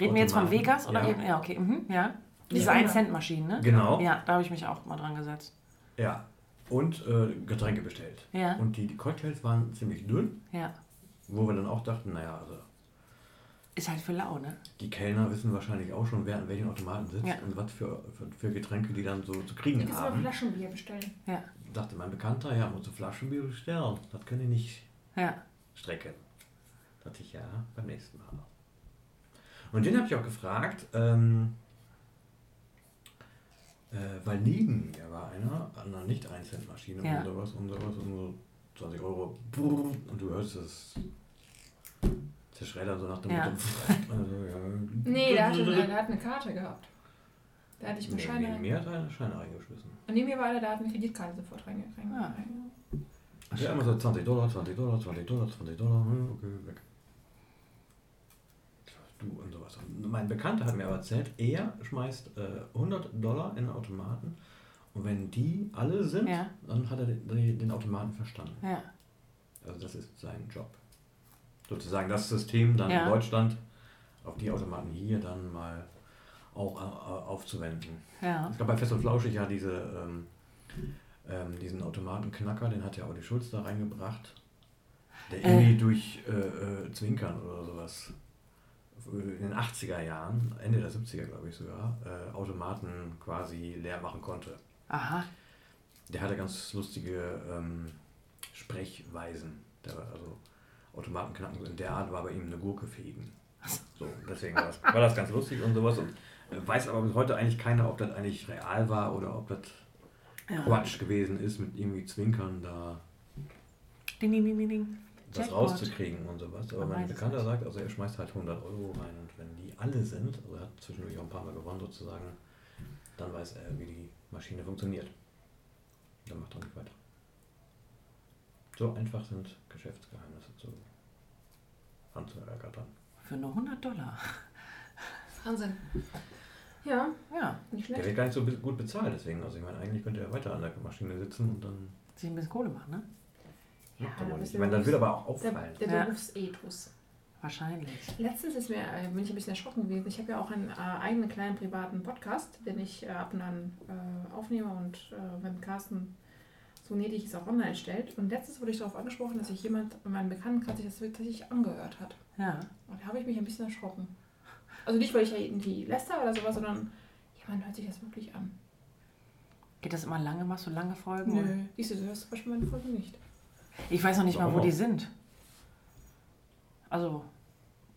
Reden wir jetzt von Vegas oder ja. reden? Ja, okay. Mhm, ja. Diese Ja. 1-Cent-Maschinen, ne? Genau. Ja, da habe ich mich auch mal dran gesetzt. Ja. Und äh, Getränke bestellt. Ja. Und die, die Cocktails waren ziemlich dünn, Ja. wo wir dann auch dachten, naja, also Ist halt für lau, ne? Die Kellner wissen wahrscheinlich auch schon, wer an welchen Automaten sitzt Ja. und was für, für, für Getränke die dann so zu kriegen Ich muss aber haben. Flaschenbier bestellen. Ja. Dachte mein Bekannter, ja, muss ein Flaschenbier bestellen. Das können die nicht Ja. strecken. Dachte ich, ja, beim nächsten Mal. Und den habe ich auch gefragt, ähm, äh, weil neben mir war einer an einer nicht 1 Cent Maschine Ja. und sowas und sowas und so 20 Euro und du hörst es zerschreddern so nach dem Ja. Motto. Also, ja. Nee, der hatte, der, der hat eine Karte gehabt. Da hatte ich mit Nee, Scheine. neben mir hat er eine Scheine reingeschmissen. Und neben mir war einer, der hat eine Kreditkarte sofort reinge- rein. Ah. Ja, immer so 20 Dollar, 20 Dollar, 20 Dollar, 20 Dollar, hm, okay, weg. Du und sowas. Und mein Bekannter hat mir aber erzählt, er schmeißt äh, 100 Dollar in den Automaten und wenn die alle sind, Ja. dann hat er den, den Automaten verstanden. Ja. Also das ist sein Job. Sozusagen das System dann Ja. in Deutschland auf die Automaten hier dann mal auch äh, aufzuwenden. Ja. Ich glaube, bei Fest und Flauschig ja diese, ähm, ähm, diesen Automatenknacker, den hat ja Olli Schulz da reingebracht. Der Äh. irgendwie durch äh, äh, Zwinkern oder sowas in den 80er Jahren, Ende der 70er glaube ich sogar, äh, Automaten quasi leer machen konnte. Aha. Der hatte ganz lustige ähm, Sprechweisen. Der, also Automatenknacken in der Art war bei ihm eine Gurke fegen. So, deswegen war das, war das ganz lustig und sowas. Und äh, weiß aber bis heute eigentlich keiner, ob das eigentlich real war oder ob das Ja. Quatsch gewesen ist, mit irgendwie Zwinkern da Ding, ding, ding, ding, ding. Das Jackpot. rauszukriegen und sowas. Aber Man mein Bekannter sagt, also er schmeißt halt 100 Euro rein und wenn die alle sind, also er hat zwischendurch auch ein paar Mal gewonnen sozusagen, dann weiß er, wie die Maschine funktioniert. Dann macht er nicht weiter. So einfach sind Geschäftsgeheimnisse zu anzuergattern. Für nur 100 Dollar. Wahnsinn. Ja, Ja. nicht Der schlecht. wird gar nicht so gut bezahlt, deswegen. Also ich meine, eigentlich könnte er weiter an der Maschine sitzen und dann. Sich ein bisschen Kohle machen, ne? Ja, ist Ich meine, dann wird aber auch Der, auffallen. der Ja. Berufsethos. Wahrscheinlich. Letztens ist mir, äh, bin ich ein bisschen erschrocken gewesen. Ich habe ja auch einen äh, eigenen kleinen privaten Podcast, den ich äh, ab und an äh, aufnehme und äh, wenn Carsten so gnädig ist, auch online stellt. Und letztens wurde ich darauf angesprochen, dass sich jemand in meinem Bekanntenkreis sich das tatsächlich angehört hat. Ja. Und da habe ich mich ein bisschen erschrocken. Also nicht, weil ich ja irgendwie läster oder sowas, sondern jemand hört sich das wirklich an. Geht das immer lange? Machst du lange Folgen? Nö. Siehst du, du hörst zum Beispiel meine Folge nicht. Ich weiß noch nicht mal, wo die sind. Also,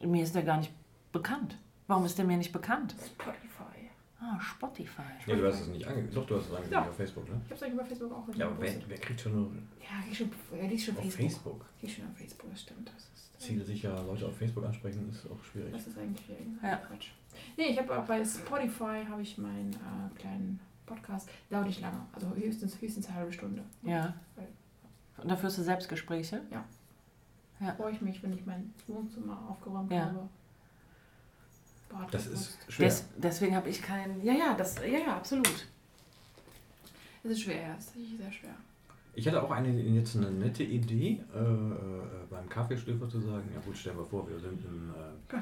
mir ist der gar nicht bekannt. Warum ist der mir nicht bekannt? Spotify. Ah, Spotify. Nee, du hast es nicht angekündigt. Doch, du hast es angekündigt Ja. auf Facebook, ne? Ich habe es eigentlich bei Facebook auch Ja, aber wer, wer kriegt schon nur Ja, ist schon, ja, die ist schon auf Facebook. Facebook? Die ist schon auf Facebook, das stimmt. Das ist, Ziele sicher Leute auf Facebook ansprechen, ist auch schwierig. Das ist eigentlich Ja. Quatsch. Nee, ich habe auch bei Spotify habe ich meinen äh, kleinen Podcast. Dauert nicht lange, also höchstens höchstens eine halbe Stunde. Ja. Und dafür hast du Selbstgespräche? Freue ich mich, wenn ich mein Wohnzimmer aufgeräumt Ja. habe. Bad Das geputzt. ist schwer. Des, deswegen habe ich keinen. Ja, ja, das, ja, ja, absolut. Das ist schwer, ja, das ist sehr schwer. Ich hatte auch eine, jetzt eine nette Idee, äh, äh, beim Kaffeestöfer zu sagen, ja gut, stellen wir vor, wir sind im, äh,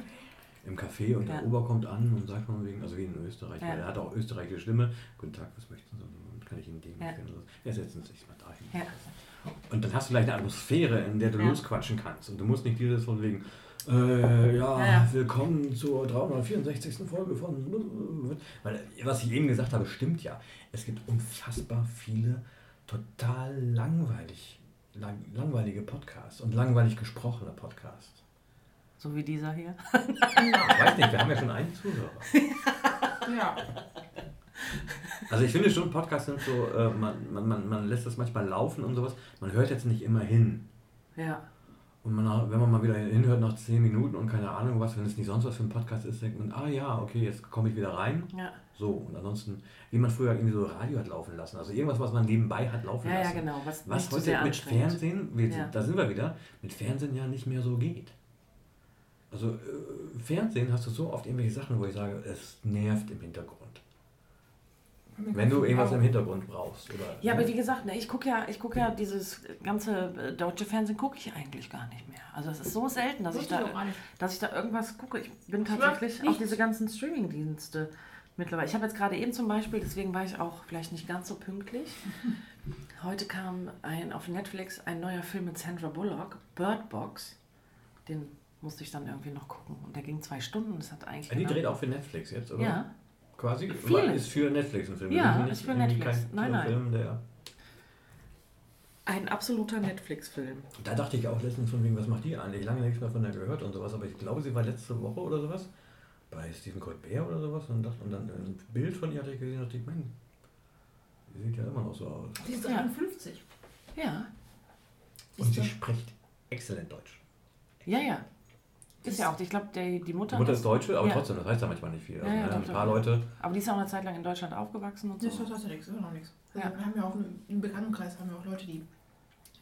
im Café und Ja. der Ober kommt an und sagt von wegen, also wie in Österreich, Ja. weil er hat auch österreichische Stimme, guten Tag, was möchten Sie? Und kann ich Ihnen den Ja. empfehlen? Ja, setzen Sie sich mal dahin. Ja. Und dann hast du gleich eine Atmosphäre, in der du Ja. losquatschen kannst. Und du musst nicht dieses von wegen, äh, ja, Ja, ja. willkommen zur 364. Folge von. Weil, was ich eben gesagt habe, stimmt ja. Es gibt unfassbar viele total langweilig, lang, langweilige Podcasts und langweilig gesprochene Podcasts. So wie dieser hier. Ich weiß nicht, wir haben ja schon einen Zuhörer. Ja, Also ich finde schon, Podcasts sind so, äh, man, man, man, lässt das manchmal laufen und sowas. Man hört jetzt nicht immer hin. Ja. Und man, wenn man mal wieder hinhört nach 10 Minuten und keine Ahnung was, wenn es nicht sonst was für ein Podcast ist, denkt man, ah ja, okay, jetzt komme ich wieder rein. Ja, So, und ansonsten, wie man früher irgendwie so Radio hat laufen lassen. Also irgendwas, was man nebenbei hat laufen ja, ja lassen. genau. Was, Was heute mit. Fernsehen, wir, Ja. da sind wir wieder, mit Fernsehen ja nicht mehr so geht. Also äh, Fernsehen hast du so oft irgendwelche Sachen, wo ich sage, es nervt im Hintergrund. Wenn du irgendwas im Hintergrund brauchst. Oder, Ja, aber wie gesagt, ne, ich gucke ja, ich gucke ja dieses ganze äh, deutsche Fernsehen gucke ich eigentlich gar nicht mehr. Also es ist so selten, dass ich da, dass ich da irgendwas gucke. Ich bin tatsächlich auf diese ganzen Streaming-Dienste mittlerweile. Ich habe jetzt gerade eben zum Beispiel, deswegen war ich auch vielleicht nicht ganz so pünktlich. Heute kam ein auf Netflix ein neuer Film mit Sandra Bullock, Bird Box. Den musste ich dann irgendwie noch gucken. Und der ging zwei Stunden. Das hat eigentlich. Ja, die dreht auch für Netflix jetzt, oder? Ja. Quasi? Viele. Ist für Netflix ein Film. Ja, nicht ist für Netflix. Kein Nein, nein. Film, der Ein absoluter Netflix-Film. Da dachte ich auch letztens von wegen, was macht die eigentlich? Lange nichts mehr von der gehört und sowas, aber ich glaube, sie war letzte Woche oder sowas bei Stephen Colbert oder sowas und, dachte, und dann ein Bild von ihr hatte ich gesehen und dachte ich, Mann, die sieht ja immer noch so aus. Die ist Ja. 53. Ja. Und Siehst sie spricht exzellent Deutsch. Ja, ja. Ist ja auch, ich glaube, die, die Mutter. Die Mutter ist Deutsche, aber Ja. trotzdem, das heißt ja manchmal nicht viel. Also, Ja, ja, ne, doch, ein doch. paar Leute, Aber die ist auch eine Zeit lang in Deutschland aufgewachsen und so. Das hat ja nichts, immer noch nichts. Also Ja. Wir haben ja auch im Bekanntenkreis haben wir auch Leute, die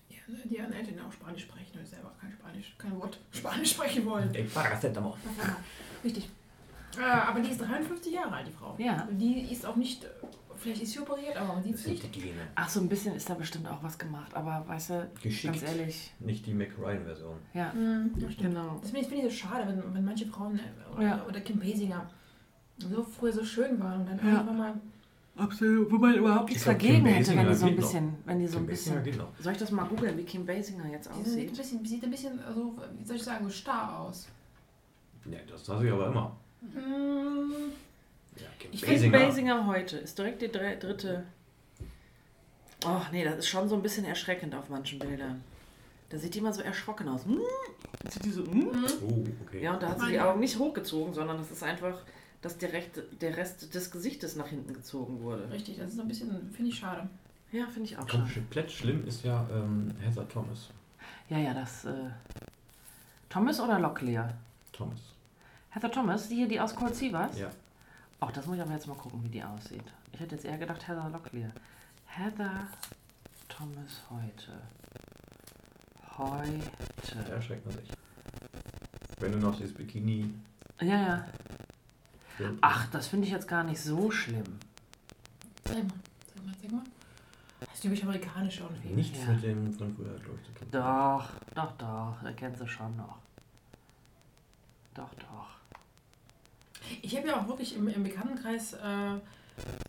die, die ihren Eltern auch Spanisch sprechen und selber kein Spanisch, kein Wort Spanisch sprechen wollen. ey, Paracetamol. Richtig. Äh, aber die ist 53 Jahre alt, die Frau. Ja. Die ist auch nicht, äh, vielleicht ist sie operiert, aber man sieht es sind die nicht. Gene. Ach, so ein bisschen ist da bestimmt auch was gemacht. Aber weißt du, Geschickt. ganz ehrlich, Nicht die Mac Ryan-Version. ja. Mhm, das. Genau. Das finde ich, finde ich so schade, wenn, wenn manche Frauen äh, oder, Ja. oder Kim Basinger so früher so schön waren und dann Ja. irgendwann mal. Absolut, wo man überhaupt nichts dagegen hätte, wenn die so ein geht noch. bisschen, wenn die so ein Kim bisschen. Soll ich das mal googeln, wie Kim Basinger jetzt Die sieht ein aussieht? bisschen, sieht ein bisschen so, wie soll ich sagen, so starr aus. Ja, das lasse ich aber immer. Mm, Ja, Ich Kim Basinger. Heute ist direkt die dritte. Oh nee, das ist schon so ein bisschen erschreckend auf manchen Bildern. Da sieht die immer so erschrocken aus. Hm? Sieht die so, hm? Oh, okay. Ja, und da hat sie die Augen nicht hochgezogen, sondern das ist einfach, dass der, Recht, der Rest des Gesichtes nach hinten gezogen wurde. richtig, das ist so ein bisschen, finde ich schade. Ja, finde ich auch schade. Komplett schlimm ist ja ähm, Heather Thomas. Ja, ja, das. Äh, Thomas oder Locklear? Thomas. Heather Thomas, die hier, die aus Cold Seavers? Ja. Auch das muss ich aber jetzt mal gucken, wie die aussieht. Ich hätte jetzt eher gedacht Heather Locklear. Heather Thomas heute. Da Heute. erschreckt man sich. Wenn du noch dieses Bikini. Ja, ja. Ach, das finde ich jetzt gar nicht so schlimm. Sag mal, sag mal, sag mal. Das ist typisch amerikanisch irgendwie. Nichts Ja. mit dem von früher, glaube ich. Doch, doch, doch. Er kennt sie schon noch. Doch, doch. Ich habe ja auch wirklich im, im Bekanntenkreis äh,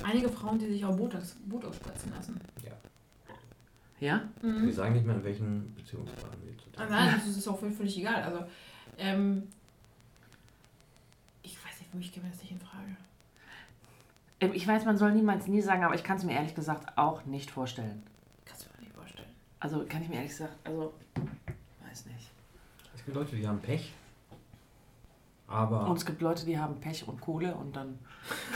einige Frauen, die sich auch Botox, Botox spritzen lassen. Ja. Ja? Wir Mhm. sagen nicht mehr, in welchen Beziehungsfragen wir zu Ah, tun Nein, das ist auch völlig, völlig egal. Also, ähm, ich weiß nicht, für mich käme das nicht in Frage. Ähm, Ich weiß, man soll niemals nie sagen, aber ich kann es mir ehrlich gesagt auch nicht vorstellen. Kannst du mir nicht vorstellen. Also kann ich mir ehrlich gesagt, also weiß nicht. Es gibt Leute, die haben Pech. Aber Und es gibt Leute, die haben Pech und Kohle und dann.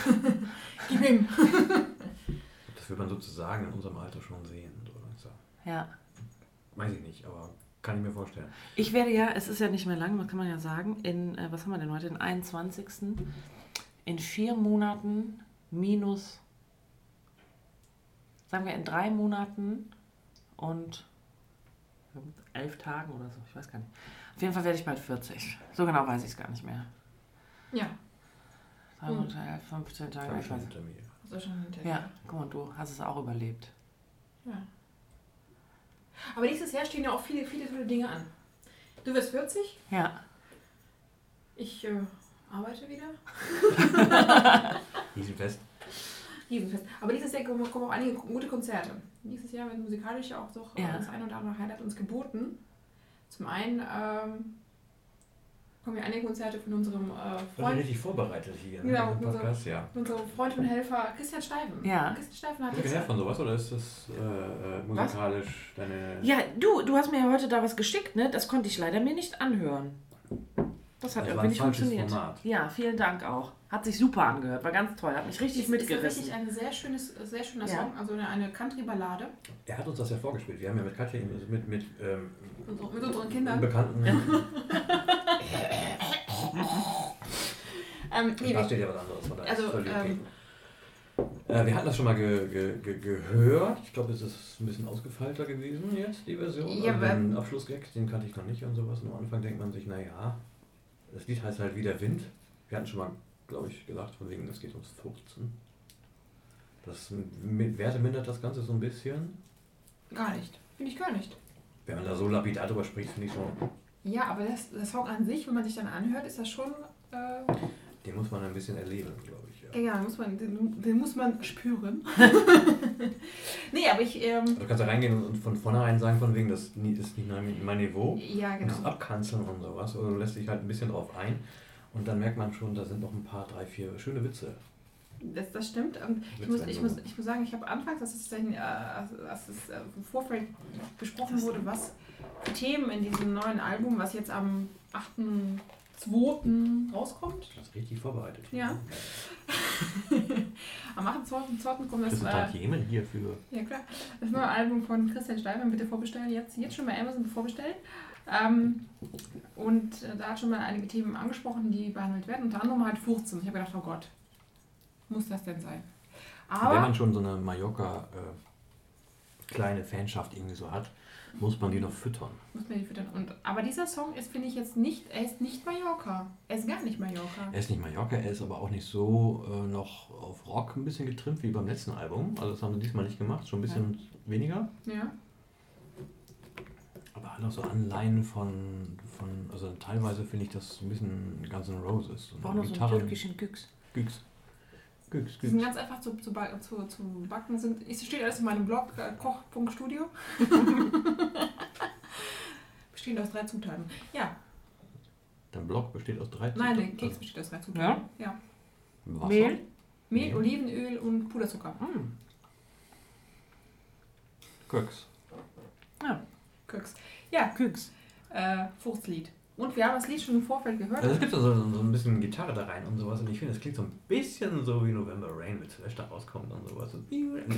Gib ihm. das wird man sozusagen in unserem Alter schon sehen. So langsam. Ja. Weiß ich nicht, aber kann ich mir vorstellen. Ich werde ja, es ist ja nicht mehr lang, das kann man ja sagen, in, äh, was haben wir denn heute, den 21. In vier Monaten minus, sagen wir in drei Monaten und elf Tagen oder so, ich weiß gar nicht. Auf jeden Fall werde ich bald 40. So genau weiß ich es gar nicht mehr. Ja, Drei Hm. Monate, elf, 15 Das Tage, ich schon hinter mir. das ist schon hinter Ja, guck mal, du hast es auch überlebt. ja. Aber nächstes Jahr stehen ja auch viele, viele tolle Dinge an. Du wirst 40, Ja. ich äh, arbeite wieder. Riesenfest. Riesenfest. Aber dieses Jahr kommen, auch einige gute Konzerte. Nächstes Jahr wird musikalisch ja auch doch Ja. das ein oder andere Highlight uns geboten. Zum einen ähm, kommen ja einige Konzerte von unserem äh, War Freund, richtig vorbereitet hier. Ne? Genau, Podcast, ja. unserem Freund und Helfer Christian Steifen. Ja. Christian Steifen hat Bist du von sowas oder ist das äh, äh, musikalisch deine. Ja, du, du hast mir ja heute da was geschickt, ne? Das konnte ich leider mir nicht anhören. Das hat Das war irgendwie nicht funktioniert. Format. Ja, vielen Dank auch. Hat sich super angehört, war ganz toll, hat mich richtig ist, ist mitgerissen. tatsächlich ein sehr, schönes, sehr schöner Ja. Song, also eine, Country-Ballade Er hat uns das ja vorgespielt. Wir haben ja mit Katja, mit, mit ähm, mit, mit unseren Kindern. Bekannten. Ähm, nee, Da wir, steht ja was anderes. Von Also, ist ähm, Äh, wir hatten das schon mal ge ge ge gehört. Ich glaube, es ist ein bisschen ausgefeilter gewesen jetzt, die Version. Ja, also den Abschlussgag, den kannte ich noch nicht und sowas. Und am Anfang denkt man sich, naja, das Lied heißt halt wie der Wind. Wir hatten schon mal, glaube ich, gesagt, von wegen, es geht ums Furzen. Das mit Werte mindert das Ganze so ein bisschen. gar nicht. Finde ich gar nicht. Wenn man da so lapidar drüber spricht, finde ich schon, Ja, aber das, der Song an sich, wenn man sich dann anhört, ist das schon. Äh, den muss man ein bisschen erleben, glaube ich. Ja. Ja, muss man, den, den muss man spüren. nee, aber ich. Ähm, du kannst da reingehen und von vornherein sagen, von wegen, das ist nicht mein Niveau. Ja, genau. Und das abkanzeln und sowas. Oder du lässt dich halt ein bisschen drauf ein. Und dann merkt man schon, da sind noch ein paar, drei, vier schöne Witze. Das, das stimmt. Und ich muss, ich, muss, ich muss sagen, ich habe anfangs, als es, äh, als es äh, im Vorfeld besprochen wurde, was für Themen in diesem neuen Album, was jetzt am 8.2. rauskommt. Das ist richtig vorbereitet. Ja. am 8.2. kommt das. Das äh, jemand hier für. Ja, klar. Das neue Album von Christian Steinmann, bitte vorbestellen. Jetzt, jetzt schon bei Amazon vorbestellen. Ähm, und äh, da hat schon mal einige Themen angesprochen, die behandelt werden. Unter anderem halt Furzen. Ich habe gedacht, oh Gott, muss das denn sein? Aber Wenn man schon so eine Mallorca äh, kleine Fanschaft irgendwie so hat, muss man die noch füttern. Muss man die füttern. Und, aber dieser Song ist, finde ich, jetzt nicht, er ist nicht Mallorca. Er ist gar nicht Mallorca. Er ist nicht Mallorca, er ist aber auch nicht so äh, noch auf Rock ein bisschen getrimmt wie beim letzten Album. Also das haben sie diesmal nicht gemacht, schon ein bisschen ja. weniger. Ja. Aber halt auch so Anleihen von, von also teilweise finde ich das ein bisschen Guns N' Roses. Auch noch so ein türkischen Güchs. Güchs. Güchs, Die sind ganz einfach zu, zu, zu, zu backen. Sind, es steht alles in meinem Blog, äh, koch.studio. besteht aus drei Zutaten. Ja. Dein Blog besteht aus drei Zutaten? Nein, der Keks besteht aus drei Zutaten. Ja. ja. Mehl? Mehl, Mehl, Olivenöl und Puderzucker. Mm. Köks. Ja. Köks. Ja. Köks. Äh, Fruchtlied. Und wir haben das Lied schon im Vorfeld gehört. Also es gibt so, so, so ein bisschen Gitarre da rein und sowas. Und ich finde, das klingt so ein bisschen so wie November Rain mit Slash da rauskommt und sowas.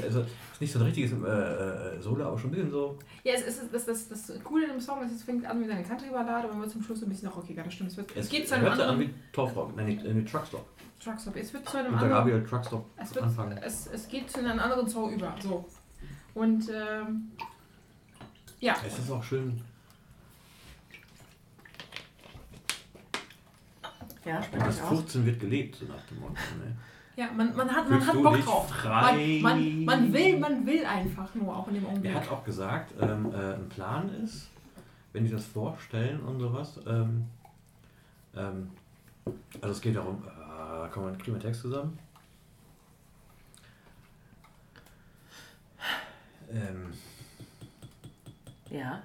Also es ist nicht so ein richtiges äh, äh, Solo, aber schon ein bisschen so. Ja, es ist, das, das, das Coole in dem Song ist, es fängt an wie eine Country-Ballade, aber man wird zum Schluss ein bisschen auch okay, das stimmt. Es, wird, es, es geht zu einem hört anderen... an wie Torfrock, nein, äh, Truckstop. Truckstop. Es wird zu einem und anderen... Truckstop es, wird, anfangen. Es, es geht zu einem anderen Song über. So. Und ähm, ja. Es ist auch schön Ja, das 15 wird gelebt, so nach dem Motto. Ne? Ja, man, man hat, man hat Bock drauf. Man, man, man, will, man will einfach nur auch in dem Augenblick. Er hat auch gesagt, ähm, äh, ein Plan ist, wenn die das vorstellen und sowas, ähm, ähm, also es geht darum, äh, kommen wir kriegen wir Text zusammen? Ähm, ja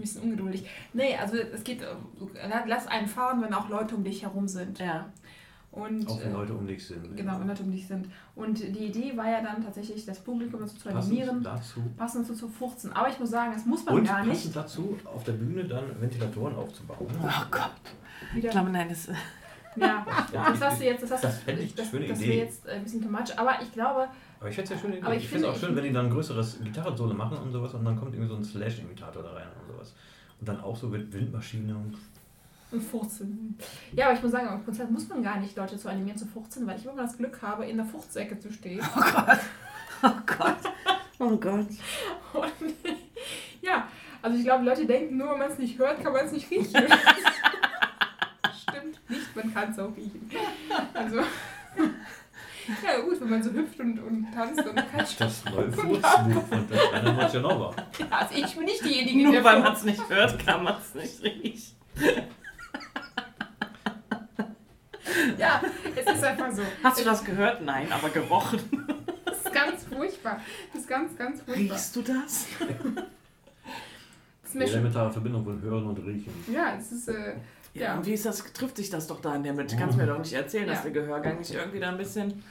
ein bisschen ungeduldig. Nee, also es geht, äh, lass einen fahren, wenn auch Leute um dich herum sind. Ja. Und, auch wenn äh, Leute um dich sind. Genau, wenn Leute um dich sind. Und die Idee war ja dann tatsächlich, das Publikum dazu zu animieren. Passend dazu. Passend dazu zu furzen. Aber ich muss sagen, das muss man Und gar nicht. passend dazu, auf der Bühne dann Ventilatoren aufzubauen. Oh Gott. Wieder. Ich glaube, nein, das... Ja, das hast du jetzt, das hast das fände ich das, schöne das Idee. jetzt ein bisschen too much, aber ich glaube... Aber ich finde es ja schön, ich, ich finde es auch schön, wenn die dann ein größeres Gitarrensolo machen und sowas und dann kommt irgendwie so ein Slash-Imitator da rein und sowas. Und dann auch so mit Windmaschine und. Und Furzen. Ja, aber ich muss sagen, am Konzert muss man gar nicht Leute zu animieren zu furzen, weil ich immer das Glück habe, in der Fuchtsäcke zu stehen. Oh Gott. Oh Gott. Oh Gott. Und, ja, also ich glaube, Leute denken, nur wenn man es nicht hört, kann man es nicht riechen. Stimmt nicht, man kann es auch riechen. Also. Ja, gut, wenn man so hüpft und, und tanzt, kann ich das Furzbuch von der Rainer Marcianova. Ja, also ich bin nicht diejenige, Nur weil man es nicht hört, kann man es nicht riechen. Ja, es ist einfach so. Hast du das gehört? Nein, aber gerochen. Das ist ganz furchtbar. Das ist ganz, ganz furchtbar. Riechst du das? das ist Die elementare Verbindung von Hören und Riechen. Ja, es ist... Äh, ja, ja, und wie ist das, trifft sich das doch da in der Mitte? Kannst du mir doch nicht erzählen, ja. dass der Gehörgang nicht irgendwie da ein bisschen.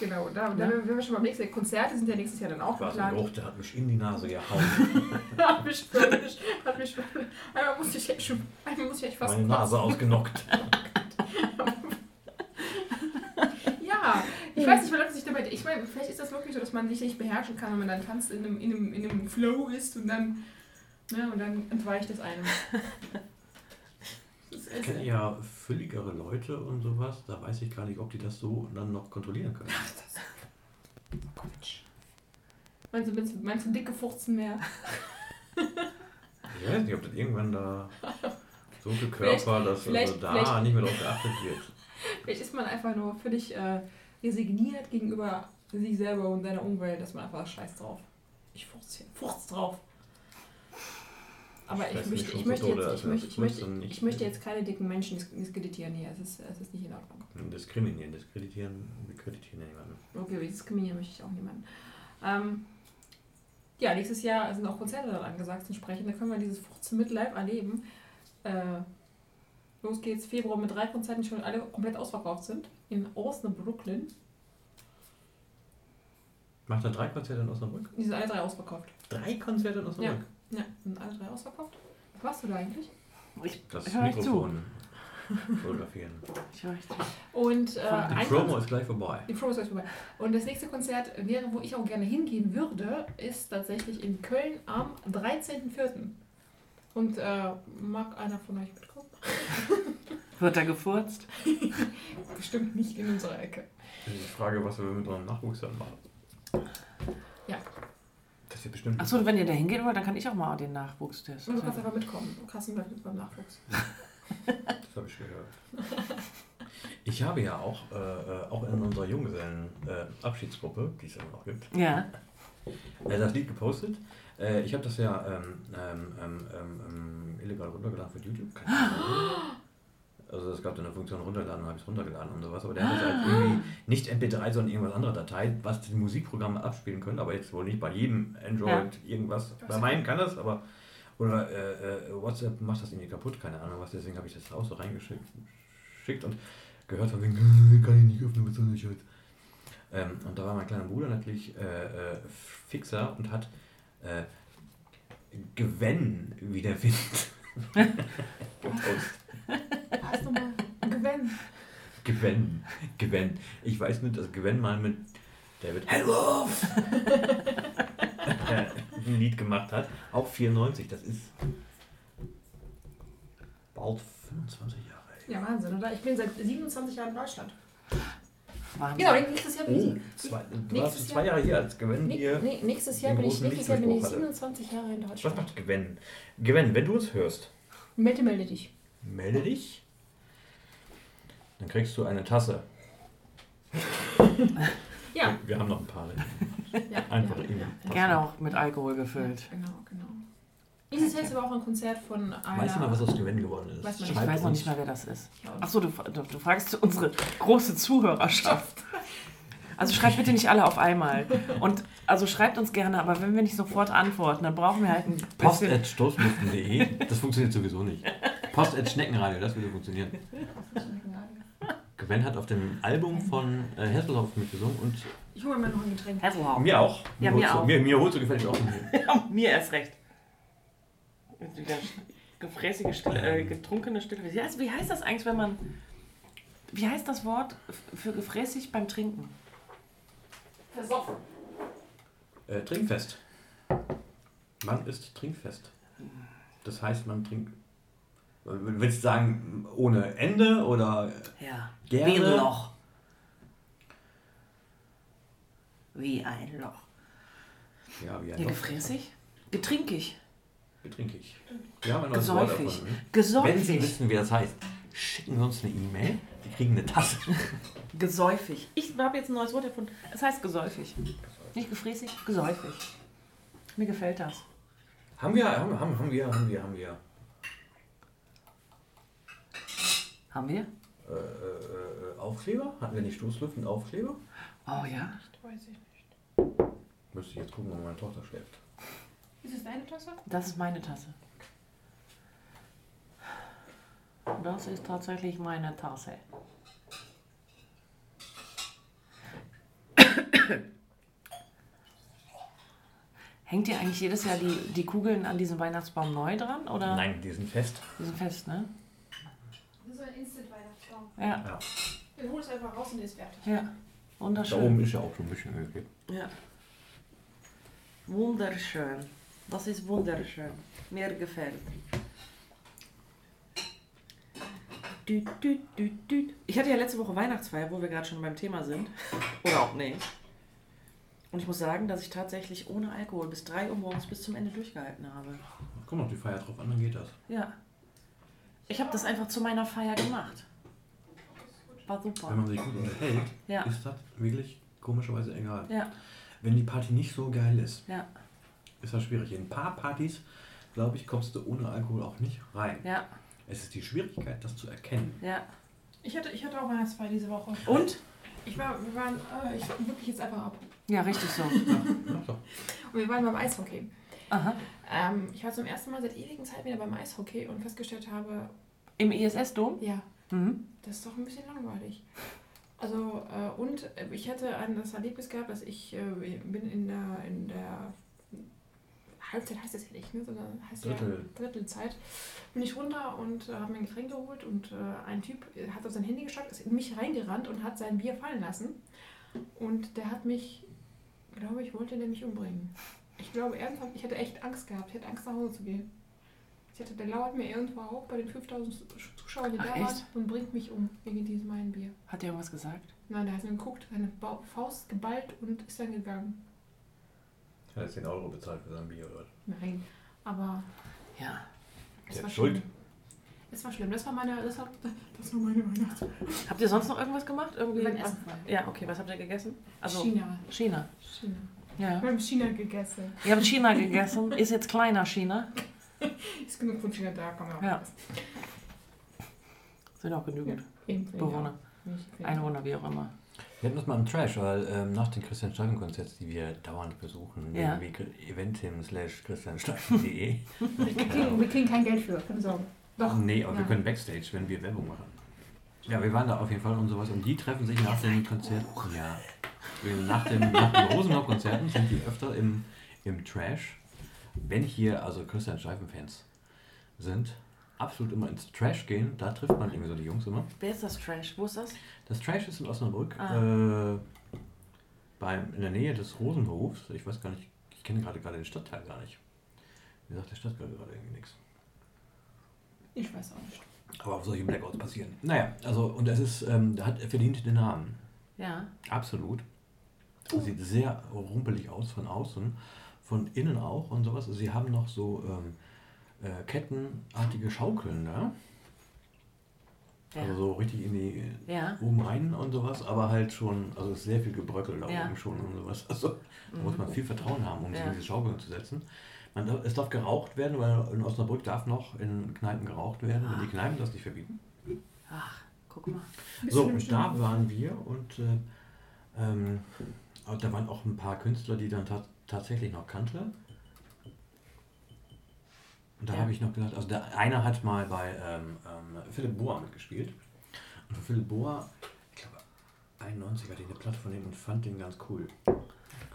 Genau, da, da wenn wir schon beim nächsten Konzerte sind ja nächstes Jahr dann auch geplant. Geruch, der hat mich in die Nase gehauen. hat mich völlig, hat mich einmal musste ich echt schon, einmal musste ich echt fast Meine Nase ausgenockt. ja, ich weiß nicht, wie Leute sich dabei, ich meine, vielleicht ist das wirklich so, dass man sich nicht beherrschen kann, wenn man dann tanzt, in einem, in einem, in einem Flow ist und dann, ne, und dann entweicht das einem. Ich kenne ja fülligere Leute und sowas, da weiß ich gar nicht, ob die das so dann noch kontrollieren können. Ach, das Quatsch. Meinst du, meinst, meinst du dicke Furzen mehr? ich weiß nicht, ob das irgendwann da so gekörpert, dass also da nicht mehr drauf geachtet wird. Vielleicht ist man einfach nur völlig äh, resigniert gegenüber sich selber und seiner Umwelt, dass man einfach scheiß drauf. Ich furz, furz drauf. Aber ich, möchte, ich, möchte jetzt, ich, möchte, ich, möchte, ich möchte jetzt keine dicken Menschen diskreditieren hier. Es ist, es ist nicht in Ordnung. Diskriminieren, diskreditieren, wir kreditieren ja niemanden. Okay, diskriminieren möchte ich auch niemanden. Ähm, ja, nächstes Jahr sind auch Konzerte angesagt entsprechend. Da können wir dieses 15 mit live erleben. Äh, los geht's, Februar mit drei Konzerten, die schon alle komplett ausverkauft sind. In Osnabrück, Brooklyn. Macht er drei Konzerte in Osnabrück? Die sind alle drei ausverkauft. Drei Konzerte in Osnabrück? Ja, ja sind alle drei ausverkauft. Was warst du da eigentlich? Ich, das ich Mikrofon fotografieren. Ich höre zu. Und, äh, die Promo ist gleich vorbei. Die Promo ist gleich vorbei. Und das nächste Konzert wäre, wo ich auch gerne hingehen würde, ist tatsächlich in Köln am 13.04. Und äh, mag einer von euch mitkommen? Wird er gefurzt? Bestimmt nicht in unserer Ecke. Die Frage, was wir mit unserem Nachwuchs dann machen. Bestimmt. Achso, wenn ihr da hingehen wollt, dann kann ich auch mal den Nachwuchs testen. Du kannst einfach mitkommen. Du kannst mit beim Nachwuchs. Das habe ich gehört. Ich habe ja auch, äh, äh auch in unserer Junggesellen-Abschiedsgruppe, äh, die es ja noch gibt, ja. äh, das Lied gepostet. Äh, ich habe das ja ähm, ähm, ähm, ähm illegal runtergeladen für YouTube. Keine Also es gab dann eine Funktion runterladen, habe ich es runtergeladen und sowas. Aber der hat das halt irgendwie nicht MP3, sondern irgendwas andere Datei, was die Musikprogramme abspielen können. Aber jetzt wohl nicht bei jedem Android ja. irgendwas. Bei meinem kann das, aber oder äh, äh, WhatsApp macht das irgendwie kaputt, keine Ahnung was. Deswegen habe ich das raus so reingeschickt und gehört von wegen, kann ich nicht öffnen, was soll ich heute. Ähm, und da war mein kleiner Bruder natürlich äh, äh, fixer und hat äh, Gwen wie der Wind gepostet. Hast du mal Gwen? Gwen, Gwen. Ich weiß nicht, dass Gwen mal mit David Hellwolf ein Lied gemacht hat. Auch 94, das ist bald 25 Jahre. Ja, Wahnsinn, oder? Ich bin seit 27 Jahren in Deutschland. Wahnsinn. Genau, nächstes Jahr bin ich. Oh, zwei, du warst zwei Jahre hier als Gwen hier. Nee, nächstes Jahr bin ich, nächstes Jahr bin ich 27 Jahre in Deutschland. Was macht Gwen? Gwen, wenn du es hörst. Melde, melde dich. Melde dich. Dann kriegst du eine Tasse. ja. Wir haben noch ein paar. ja, Einfach ja, ja. Gerne auch mit Alkohol gefüllt. Ja, genau, genau. Dieses Jahr ist aber auch ein Konzert von einer... Weißt du noch, was aus Gewinn geworden ist? Weiß ich weiß noch nicht mal, wer das ist. Achso, du, du, du fragst unsere große Zuhörerschaft. Also schreibt bitte nicht alle auf einmal. Und also schreibt uns gerne, aber wenn wir nicht sofort antworten, dann brauchen wir halt ein Post.stoßlüften.de Das funktioniert sowieso nicht. Post.schneckenradio, das würde funktionieren. Gwen hat auf dem Album von äh, Hasselhoff mitgesungen und. Ich hole mir noch ein Getränk. Hasselhoff. Mir auch. Ja, mir, mir auch. Mir, mir holst du gefällig auch. ja, mir erst recht. Gefräßige Stille, äh, getrunkene Stille. Wie heißt das eigentlich, wenn man. Wie heißt das Wort für gefräßig beim Trinken? Versoffen. Äh, trinkfest. Man ist trinkfest. Das heißt, man trinkt. Willst du sagen, ohne Ende oder ja. gerne? Wie ein Loch. Wie ein Loch. Ja, wie ein ja, Loch. Gefräßig? Getrinkig. Getrinkig. Ja, ein neues Wort davon. Gesäufig. Wenn Sie wissen, wie das heißt, schicken Sie uns eine E-Mail. Sie kriegen eine Tasse. Gesäufig. Ich habe jetzt ein neues Wort erfunden. Es heißt gesäufig. Nicht gefräßig, gesäufig. Mir gefällt das. Haben wir, haben, haben, haben wir, haben wir, haben wir. Haben wir? Äh, äh, Aufkleber? Hatten wir nicht Stoßlüften Aufkleber? Oh ja? Das weiß ich nicht. Müsste ich jetzt gucken, wo meine Tochter schläft. Ist es deine Tasse? Das ist meine Tasse. Das ist tatsächlich meine Tasse. Hängt ihr eigentlich jedes Jahr die, die Kugeln an diesem Weihnachtsbaum neu dran? Oder? Nein, die sind fest. Die sind fest, ne? Das ist ein Instant-Weihnachtsbaum. Ja. ja. Den holst du einfach raus und der ist fertig. Ja. Wunderschön. Da oben ist ja auch schon ein bisschen Öl. Ja. Wunderschön. Das ist wunderschön. Mir gefällt. Düt, düt, düt, düt. Ich hatte ja letzte Woche Weihnachtsfeier, wo wir gerade schon beim Thema sind. Oder auch nicht. Und ich muss sagen, dass ich tatsächlich ohne Alkohol bis 3 Uhr morgens bis zum Ende durchgehalten habe. Kommt noch die Feier drauf an, dann geht das. Ja. Ich habe das einfach zu meiner Feier gemacht. War super. Wenn man sich gut unterhält, ja. ist das wirklich komischerweise egal. Ja. Wenn die Party nicht so geil ist, ja. ist das schwierig. In ein paar Partys glaube ich, kommst du ohne Alkohol auch nicht rein. Ja. Es ist die Schwierigkeit, das zu erkennen. Ja. Ich hatte, ich hatte auch Weihnachtsfeier diese Woche. Und? Ich war, wir waren, äh, ich wirklich jetzt einfach ab. Ja, richtig so. Ach doch. Und wir waren beim Eishockey. Aha. Ähm, ich war zum ersten Mal seit ewigen Zeit wieder beim Eishockey und festgestellt habe, Im ISS-Dom? ja, Mhm. das ist doch ein bisschen langweilig. Also, äh, und äh, ich hatte ein, das Erlebnis gehabt, dass ich äh, bin in der, in der Halbzeit heißt das ja nicht, ne, sondern heißt Drittel. ja Drittelzeit, bin ich runter und äh, habe mir ein Getränk geholt und äh, ein Typ äh, hat auf sein Handy geschaut, ist in mich reingerannt und hat sein Bier fallen lassen. Und der hat mich, glaube ich, wollte der mich umbringen. Ich glaube ernsthaft, ich hatte echt Angst gehabt. Ich hatte Angst, nach Hause zu gehen. Ich hatte, der lauert mir irgendwo auf bei den 5000 Zuschauern, die Ach, da echt? waren und bringt mich um wegen diesem meinen Bier. Hat der irgendwas gesagt? Nein, der hat nur geguckt, seine Ba- Faust geballt und ist dann gegangen. Er hat 10 Euro bezahlt für sein Bier, oder? Nein, aber Ja. es Der war ist schuld. schlimm. Es war schlimm. Das war meine, das war, das war meine Weihnachten. Habt ihr sonst noch irgendwas gemacht? Irgendwie? Beim Essen. Ja, okay. Was habt ihr gegessen? Also China. China. China. Ja. Wir haben China gegessen. Ihr habt China gegessen. Ist jetzt kleiner China. Ist genug von China da, kann man auch Ja. essen. Sind auch genügend Eben, Bewohner. ja. Einwohner, wie auch immer. Wir hatten das mal im Trash, weil ähm, nach den Christian Steifen Konzerten, die wir dauernd besuchen, Ja. eventim slash christiansteifen.de. Wir kriegen, wir kriegen kein Geld für, keine Sorge. Doch. Nee, aber wir Ja. können Backstage, wenn wir Werbung machen. Ja, wir waren da auf jeden Fall und sowas. Und die treffen sich nach den Konzerten. Ja. Nach den, nach den Rosenau-Konzerten sind die öfter im, im Trash. Wenn hier also Christian Steifen-Fans sind, absolut immer ins Trash gehen. Da trifft man irgendwie so die Jungs immer. Wer ist das Trash? Wo ist das? Das Trash ist in Osnabrück. Ah. Äh, beim, in der Nähe des Rosenhofs. Ich weiß gar nicht, ich kenne gerade gerade den Stadtteil gar nicht. Wie sagt der Stadtteil gerade irgendwie nichts. Ich weiß auch nicht. Aber auf solche Blackouts passieren. Naja, also und es ist, ähm, hat er verdient den Namen. Ja. Absolut. Sieht sehr rumpelig aus von außen, von innen auch und sowas. Sie haben noch so ähm, äh, kettenartige Schaukeln da. Also Ja. so richtig in die Ja. oben rein und sowas, aber halt schon, also es ist sehr viel Gebröckel da Ja. oben schon und sowas. Also da muss man viel Vertrauen haben, um sich Ja. in diese Schaukeln zu setzen. Man, es darf geraucht werden, weil in Osnabrück darf noch in Kneipen geraucht werden, wenn die Kneipen das nicht verbieten. Ach, guck mal. So, im und da waren wir und äh, ähm, und da waren auch ein paar Künstler, die dann ta tatsächlich noch kannte. Und da Ja. habe ich noch gedacht, also der einer hat mal bei ähm, ähm, Philipp Boa mitgespielt. Und Philipp Boa, ich glaube 91 hatte ich eine Platte von ihm und fand den ganz cool.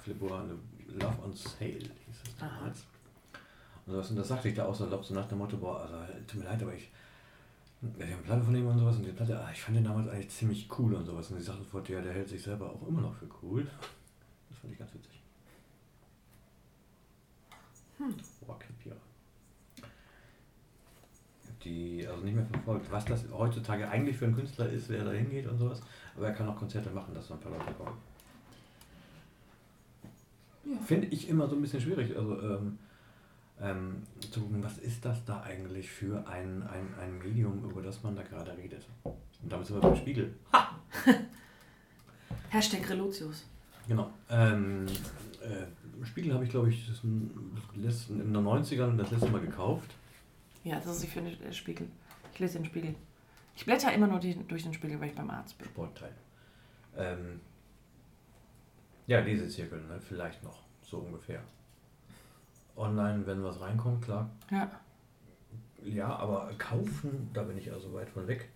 Philipp Boa, eine Love on Sale hieß es damals. Und, sowas, und das sagte ich da auch so, so nach dem Motto, boah, also, tut mir leid, aber ich die haben Platte von ihm und sowas und die Platte, ah, ich fand den damals eigentlich ziemlich cool und sowas. Und sie sagte sofort, ja, der hält sich selber auch immer noch für cool. Fand ich ganz witzig. Hm. Pira. Die also nicht mehr verfolgt, was das heutzutage eigentlich für ein Künstler ist, wer da hingeht und sowas. Aber er kann auch Konzerte machen, dass so ein paar Leute kommen. Ja. Finde ich immer so ein bisschen schwierig. Also, ähm, ähm, zu gucken, was ist das da eigentlich für ein, ein, ein Medium, über das man da gerade redet. Und damit sind wir beim Spiegel. Hashtag Relotius. Genau. Ähm, äh, Spiegel habe ich, glaube ich, das letzten, in den 90ern das letzte Mal gekauft. Ja, das ist ich finde der Spiegel. Ich lese den Spiegel. Ich blätter immer nur die, durch den Spiegel, weil ich beim Arzt bin. Sportteil. Ähm, ja, Lesezirkel, ne? vielleicht noch, so ungefähr. Online, wenn was reinkommt, klar. Ja. Ja, aber kaufen, da bin ich also weit von weg.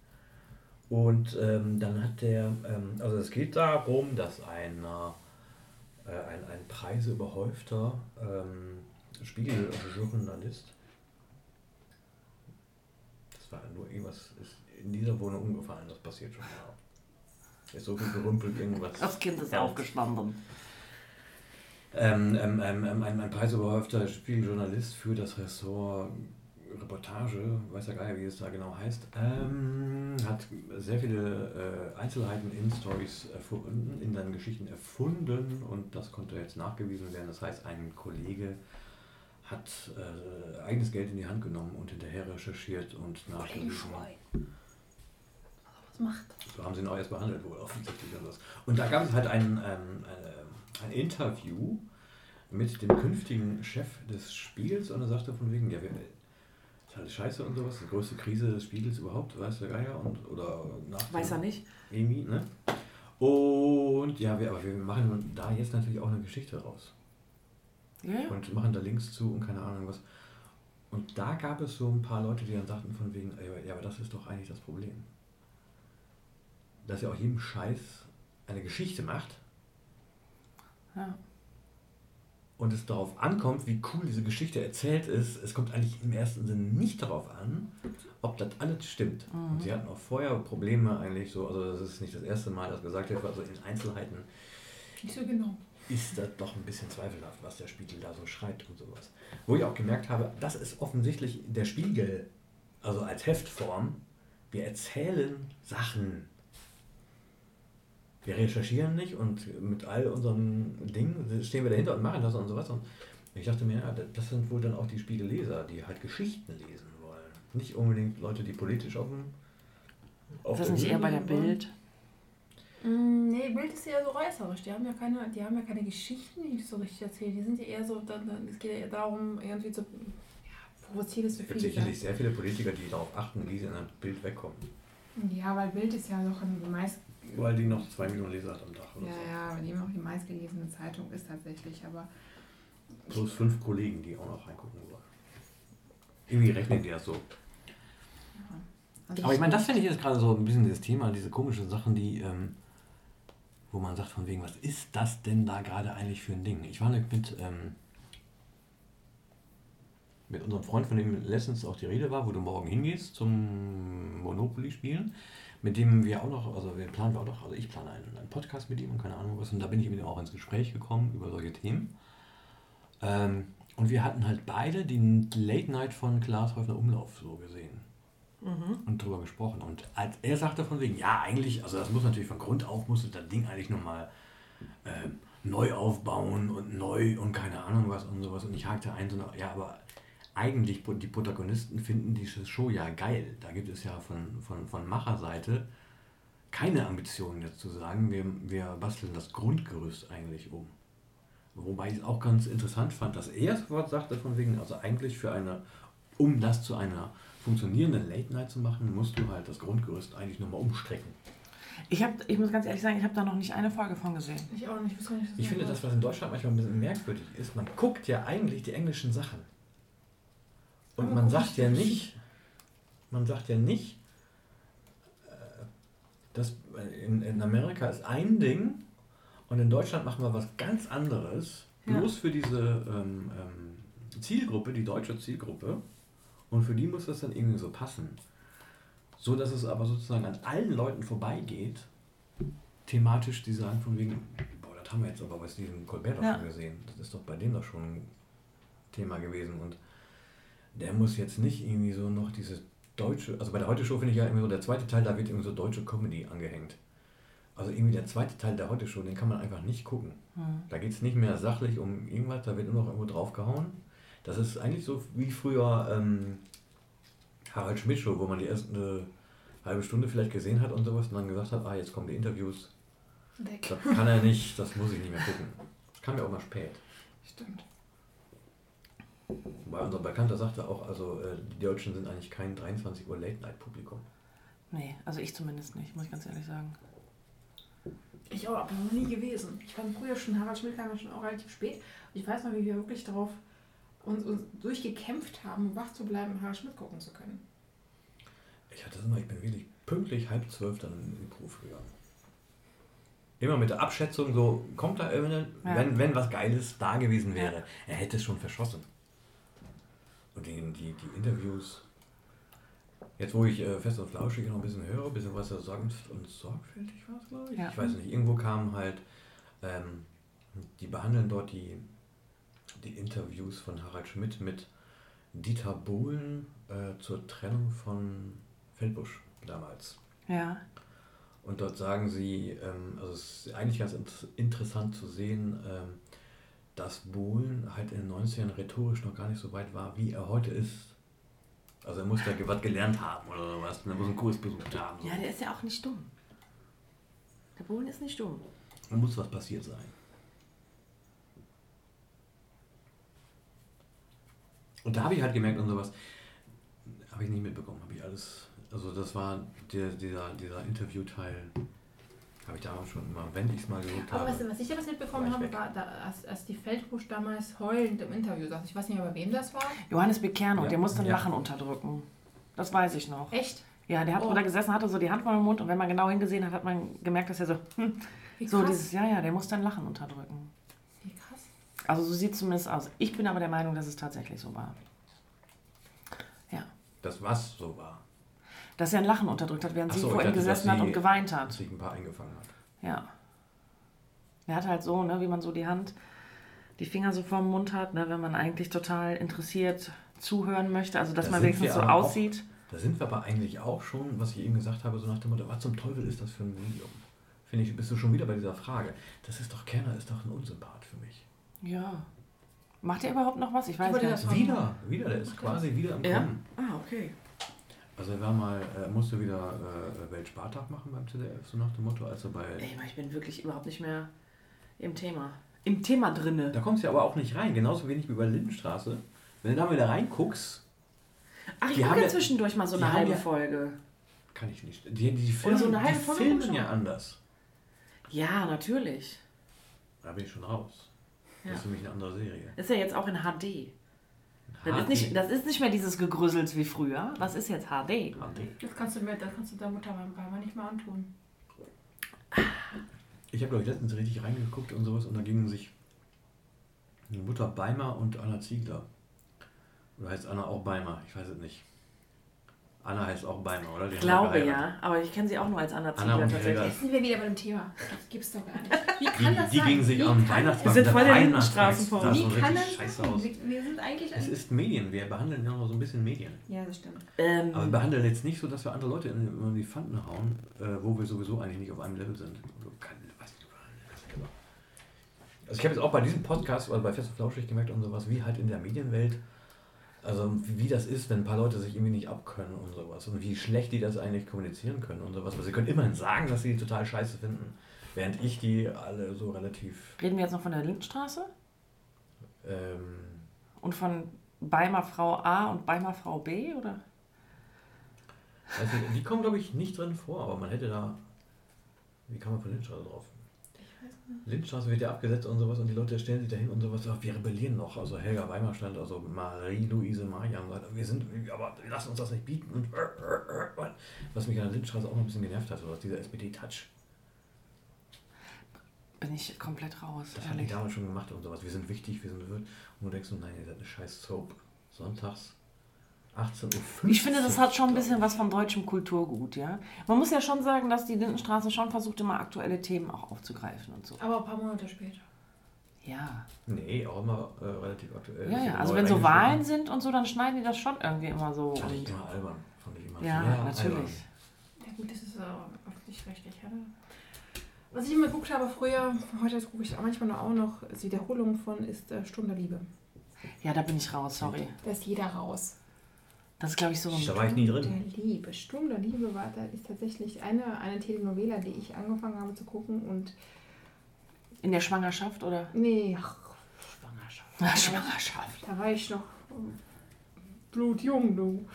Und ähm, dann hat der, ähm, also es geht darum, dass ein, äh, ein, ein preiseüberhäufter ähm, Spiegeljournalist, das war nur irgendwas, ist in dieser Wohnung umgefallen, das passiert schon mal. Ist so viel gerümpelt, irgendwas. Das Kind ist aufgestanden. Ähm, ähm, ähm, ähm, ein, ein preisüberhäufter Spiegeljournalist für das Ressort Reportage, weiß ja gar nicht, wie es da genau heißt, ähm, hat sehr viele äh, Einzelheiten in Stories erfunden, in seinen Geschichten erfunden und das konnte jetzt nachgewiesen werden. Das heißt, ein Kollege hat äh, eigenes Geld in die Hand genommen und hinterher recherchiert und nachgewiesen. Was macht? So haben sie ihn auch erst behandelt wohl offensichtlich. Und, was. und da gab es halt ein, ähm, eine, ein Interview mit dem künftigen Chef des Spiegels und er sagte von wegen, ja, wir, ist alles scheiße und sowas, die größte Krise des Spiegels überhaupt, weiß der Geier und oder nach Weiß er nicht. Irgendwie, ne? Und ja, wir, aber wir machen da jetzt natürlich auch eine Geschichte raus. Ja. Und machen da Links zu und keine Ahnung was. Und da gab es so ein paar Leute, die dann sagten von wegen, ja, aber das ist doch eigentlich das Problem. Dass ihr auch jedem Scheiß eine Geschichte macht. Ja und es darauf ankommt, wie cool diese Geschichte erzählt ist, es kommt eigentlich im ersten Sinne nicht darauf an, ob das alles stimmt. Mhm. Und sie hatten auch vorher Probleme eigentlich so, also das ist nicht das erste Mal, dass gesagt wird, also in Einzelheiten nicht so genau. ist das doch ein bisschen zweifelhaft, was der Spiegel da so schreibt und sowas. Wo ich auch gemerkt habe, das ist offensichtlich der Spiegel, also als Heftform, wir erzählen Sachen wir recherchieren nicht und mit all unseren Dingen stehen wir dahinter und machen das und sowas. Und ich dachte mir, ja, das sind wohl dann auch die Spiegelleser, die halt Geschichten lesen wollen. Nicht unbedingt Leute, die politisch auf dem. Auf ist das nicht eher bei der Bild? Mm, nee, Bild ist eher so reißerisch. Die haben ja keine, die haben ja keine Geschichten, die so richtig erzählen. Die sind ja eher so, dann, es geht ja darum, irgendwie zu ja, provozieren ist. Es gibt sicherlich sehr viele Politiker, die darauf achten, wie sie in ein Bild wegkommen. Ja, weil Bild ist ja doch ein meist weil die noch zwei Millionen Leser hat am Tag. Oder ja, so. ja, weil die immer auch die meistgelesene Zeitung ist tatsächlich, aber. Plus fünf Kollegen, die auch noch reingucken wollen. Irgendwie rechnen die das so. Ja. Also aber ich meine, das finde ich jetzt gerade so ein bisschen das Thema, diese komischen Sachen, die, ähm, wo man sagt von wegen, was ist das denn da gerade eigentlich für ein Ding? Ich war mit, ähm, mit unserem Freund, von dem letztens auch die Rede war, wo du morgen hingehst zum Monopoly spielen mit dem wir auch noch, also wir planen auch noch, also ich plane einen, einen, Podcast mit ihm und keine Ahnung was, und da bin ich mit ihm auch ins Gespräch gekommen über solche Themen. Ähm, und wir hatten halt beide die Late Night von Klaas Häufner Umlauf so gesehen mhm. und drüber gesprochen. Und als er sagte von wegen, ja, eigentlich, also das muss natürlich von Grund auf, musste das Ding eigentlich nochmal äh, neu aufbauen und neu und keine Ahnung was und sowas. Und ich hakte ein, so, ja, aber eigentlich die Protagonisten finden diese Show ja geil. Da gibt es ja von, von, von Macherseite keine Ambitionen jetzt zu sagen, wir, wir basteln das Grundgerüst eigentlich um. Wobei ich es auch ganz interessant fand, dass er das Wort sagte von wegen, also eigentlich für eine, um das zu einer funktionierenden Late Night zu machen, musst du halt das Grundgerüst eigentlich nochmal umstrecken. Ich, hab, ich muss ganz ehrlich sagen, ich habe da noch nicht eine Folge von gesehen. Ich auch nicht. Ich, nicht, ich finde das, was in Deutschland manchmal ein bisschen merkwürdig ist, man guckt ja eigentlich die englischen Sachen. Und man sagt ja nicht, man sagt ja nicht, äh, dass in, in Amerika ist ein Ding und in Deutschland machen wir was ganz anderes, bloß ja. für diese ähm, ähm, Zielgruppe, die deutsche Zielgruppe. Und für die muss das dann irgendwie so passen. So dass es aber sozusagen an allen Leuten vorbeigeht, thematisch, die sagen von wegen, boah, das haben wir jetzt aber bei Stephen Colbert doch ja. schon gesehen. Das ist doch bei dem doch schon ein Thema gewesen. Und der muss jetzt nicht irgendwie so noch dieses deutsche, also bei der Heute Show finde ich ja irgendwie so, der zweite Teil, da wird irgendwie so deutsche Comedy angehängt. Also irgendwie der zweite Teil der Heute Show, den kann man einfach nicht gucken. Hm. Da geht es nicht mehr sachlich um irgendwas, da wird nur noch irgendwo draufgehauen. Das ist eigentlich so wie früher ähm, Harald Schmidt Show, wo man die erste halbe Stunde vielleicht gesehen hat und sowas und dann gesagt hat, ah, jetzt kommen die Interviews. Weg. Das kann er nicht, das muss ich nicht mehr gucken. Das kam ja auch mal spät. Stimmt. Weil unser Bekannter sagte auch, also äh, die Deutschen sind eigentlich kein 23 Uhr Late-Night-Publikum. Nee, also ich zumindest nicht, muss ich ganz ehrlich sagen. Ich auch, aber noch nie gewesen. Ich fand früher schon, Harald Schmidt kam ja schon auch relativ spät. Und ich weiß noch, wie wir wirklich darauf uns, uns durchgekämpft haben, wach zu bleiben, Harald Schmidt gucken zu können. Ich hatte immer, ich bin wirklich pünktlich halb zwölf dann in die Beruf gegangen. Immer mit der Abschätzung, so kommt da irgendeine, ja. wenn, wenn was Geiles da gewesen wäre, ja. er hätte es schon verschossen. Und die, die, die Interviews, jetzt wo ich äh, fest und flauschig noch ein bisschen höre, ein bisschen was er sanft und sorgfältig war, glaube ich. Ja. Ich weiß nicht, irgendwo kamen halt, ähm, die behandeln dort die, die Interviews von Harald Schmidt mit Dieter Bohlen äh, zur Trennung von Feldbusch damals. Ja. Und dort sagen sie, ähm, also es ist eigentlich ganz interessant zu sehen, ähm, dass Bohlen halt in den 90ern rhetorisch noch gar nicht so weit war, wie er heute ist. Also er muss da was gelernt haben oder was, er muss einen Kurs besucht haben. So. Ja, der ist ja auch nicht dumm. Der Bohlen ist nicht dumm. Da muss was passiert sein. Und da habe ich halt gemerkt und sowas, habe ich nicht mitbekommen, habe ich alles, also das war der, dieser, dieser Interviewteil, habe ich damals schon immer, wenn ich es mal geguckt habe. Aber was ich damals mitbekommen habe, war, da, als, als die Feldbusch damals heulend im Interview saß. Ich weiß nicht mehr, bei wem das war. Johannes Bekerno, ja. der musste ein ja. Lachen unterdrücken. Das weiß ich noch. Echt? Ja, der hat oh. da gesessen, hatte so die Hand vor dem Mund und wenn man genau hingesehen hat, hat man gemerkt, dass er so, hm, so dieses, ja, ja, der muss dann Lachen unterdrücken. Wie krass. Also so sieht es zumindest aus. Ich bin aber der Meinung, dass es tatsächlich so war. Ja. Das was so war? Dass er ein Lachen unterdrückt hat, während Ach sie so, vor ihm gesessen hat und geweint hat. Dass sich ein paar eingefangen hat. Ja. Er hat halt so, ne, wie man so die Hand, die Finger so vorm Mund hat, ne, wenn man eigentlich total interessiert zuhören möchte, also dass das man wenigstens so aussieht. Auch, da sind wir aber eigentlich auch schon, was ich eben gesagt habe, so nach dem Motto, was zum Teufel ist das für ein Medium? Finde ich, bist du schon wieder bei dieser Frage. Das ist doch, Kerner ist doch ein Unsympath für mich. Ja. Macht er überhaupt noch was? Ich weiß nicht. Wieder, wieder, der ist quasi wieder im ja? Kommen. Ah, okay. Also er war mal, er musste wieder äh, Weltspartag machen beim ZDF, so nach dem Motto, als er bei... Ey, ich bin wirklich überhaupt nicht mehr im Thema. Im Thema drinne. Da kommst du ja aber auch nicht rein, genauso wenig wie bei Lindenstraße. Wenn du da wieder reinguckst... Ach, ich gucke ja zwischendurch mal so eine halbe ja, Folge. Kann ich nicht. Die, die filmen, so die Folge filmen ja anders. Ja, natürlich. Da bin ich schon raus. Ja. Das ist für mich eine andere Serie. Ist ja jetzt auch in HD. Das ist, nicht, das ist nicht mehr dieses Gegrüssels wie früher. Das ist jetzt HD. Das kannst du mir, das kannst du der Mutter beim Beimer nicht mehr antun. Ich habe, glaube ich, letztens richtig reingeguckt und sowas und da gingen sich Mutter Beimer und Anna Ziegler. Oder heißt Anna auch Beimer? Ich weiß es nicht. Anna heißt auch Beimer, oder? Die ich glaube ja, aber ich kenne sie auch nur als Anna Ziegler Anna tatsächlich. Jetzt sind wir wieder bei dem Thema. Das gibt's doch gar nicht. Wie kann die, das die sein? gingen sich Wie am Weihnachtsmarkt. Wir sind voll der Lindenstraßen vor uns. Wie kann das scheiße aus. Wir sind eigentlich... Es ist Medien. Wir behandeln ja noch so ein bisschen Medien. Ja, das stimmt. Ähm, aber wir behandeln jetzt nicht so, dass wir andere Leute in, die Pfanten hauen, äh, wo wir sowieso eigentlich nicht auf einem Level sind. Also ich habe jetzt auch bei diesem Podcast, oder bei Fest und Flauschig gemerkt und sowas, wie halt in der Medienwelt also wie das ist, wenn ein paar Leute sich irgendwie nicht abkönnen und sowas. Und wie schlecht die das eigentlich kommunizieren können und sowas. Weil sie können immerhin sagen, dass sie die total scheiße finden. Während ich die alle so relativ. Reden wir jetzt noch von der Lindenstraße? Ähm, und von Beimer Frau A und Beimer Frau B, oder? Also, die kommen, glaube ich, nicht drin vor, aber man hätte da. Wie kann man von Lindenstraße drauf? Lindstraße wird ja abgesetzt und sowas und die Leute stellen sich dahin und sowas, ach, wir rebellieren noch. Also Helga Weimar stand, also Marie-Louise Marian sagt, wir sind, aber wir lassen uns das nicht bieten. Und was mich an der Lindstraße auch noch ein bisschen genervt hat, was dieser SPD-Touch. Bin ich komplett raus. Das haben die damals schon gemacht und sowas. Wir sind wichtig, wir sind Und du denkst, nein, ihr seid eine scheiß Soap. Sonntags 18.15 Uhr. Ich finde, das hat schon ein bisschen was vom deutschen Kulturgut, ja. Man muss ja schon sagen, dass die Lindenstraße schon versucht, immer aktuelle Themen auch aufzugreifen und so. Aber ein paar Monate später. Ja. Nee, auch immer äh, relativ aktuell. Ja, ja. Also wenn so Wahlen sind und so, dann schneiden die das schon irgendwie immer so. Fand ich immer albern. Fand ich immer ja, natürlich. Albern. Ja gut, das ist äh, öffentlich-rechtlich, ja. Was ich immer geguckt habe früher, heute gucke ich manchmal auch noch, die Wiederholung von ist äh, Stunde Liebe. Ja, da bin ich raus, sorry. Da ist jeder raus. Das ist, glaube ich, so ein. Da war ich nie drin. Der Liebe. Sturm der Liebe war, da ist tatsächlich eine, eine Telenovela, die ich angefangen habe zu gucken und. In der Schwangerschaft, oder? Nee, ach, Schwangerschaft. Ach, Schwangerschaft. Da war ich noch blutjung, du.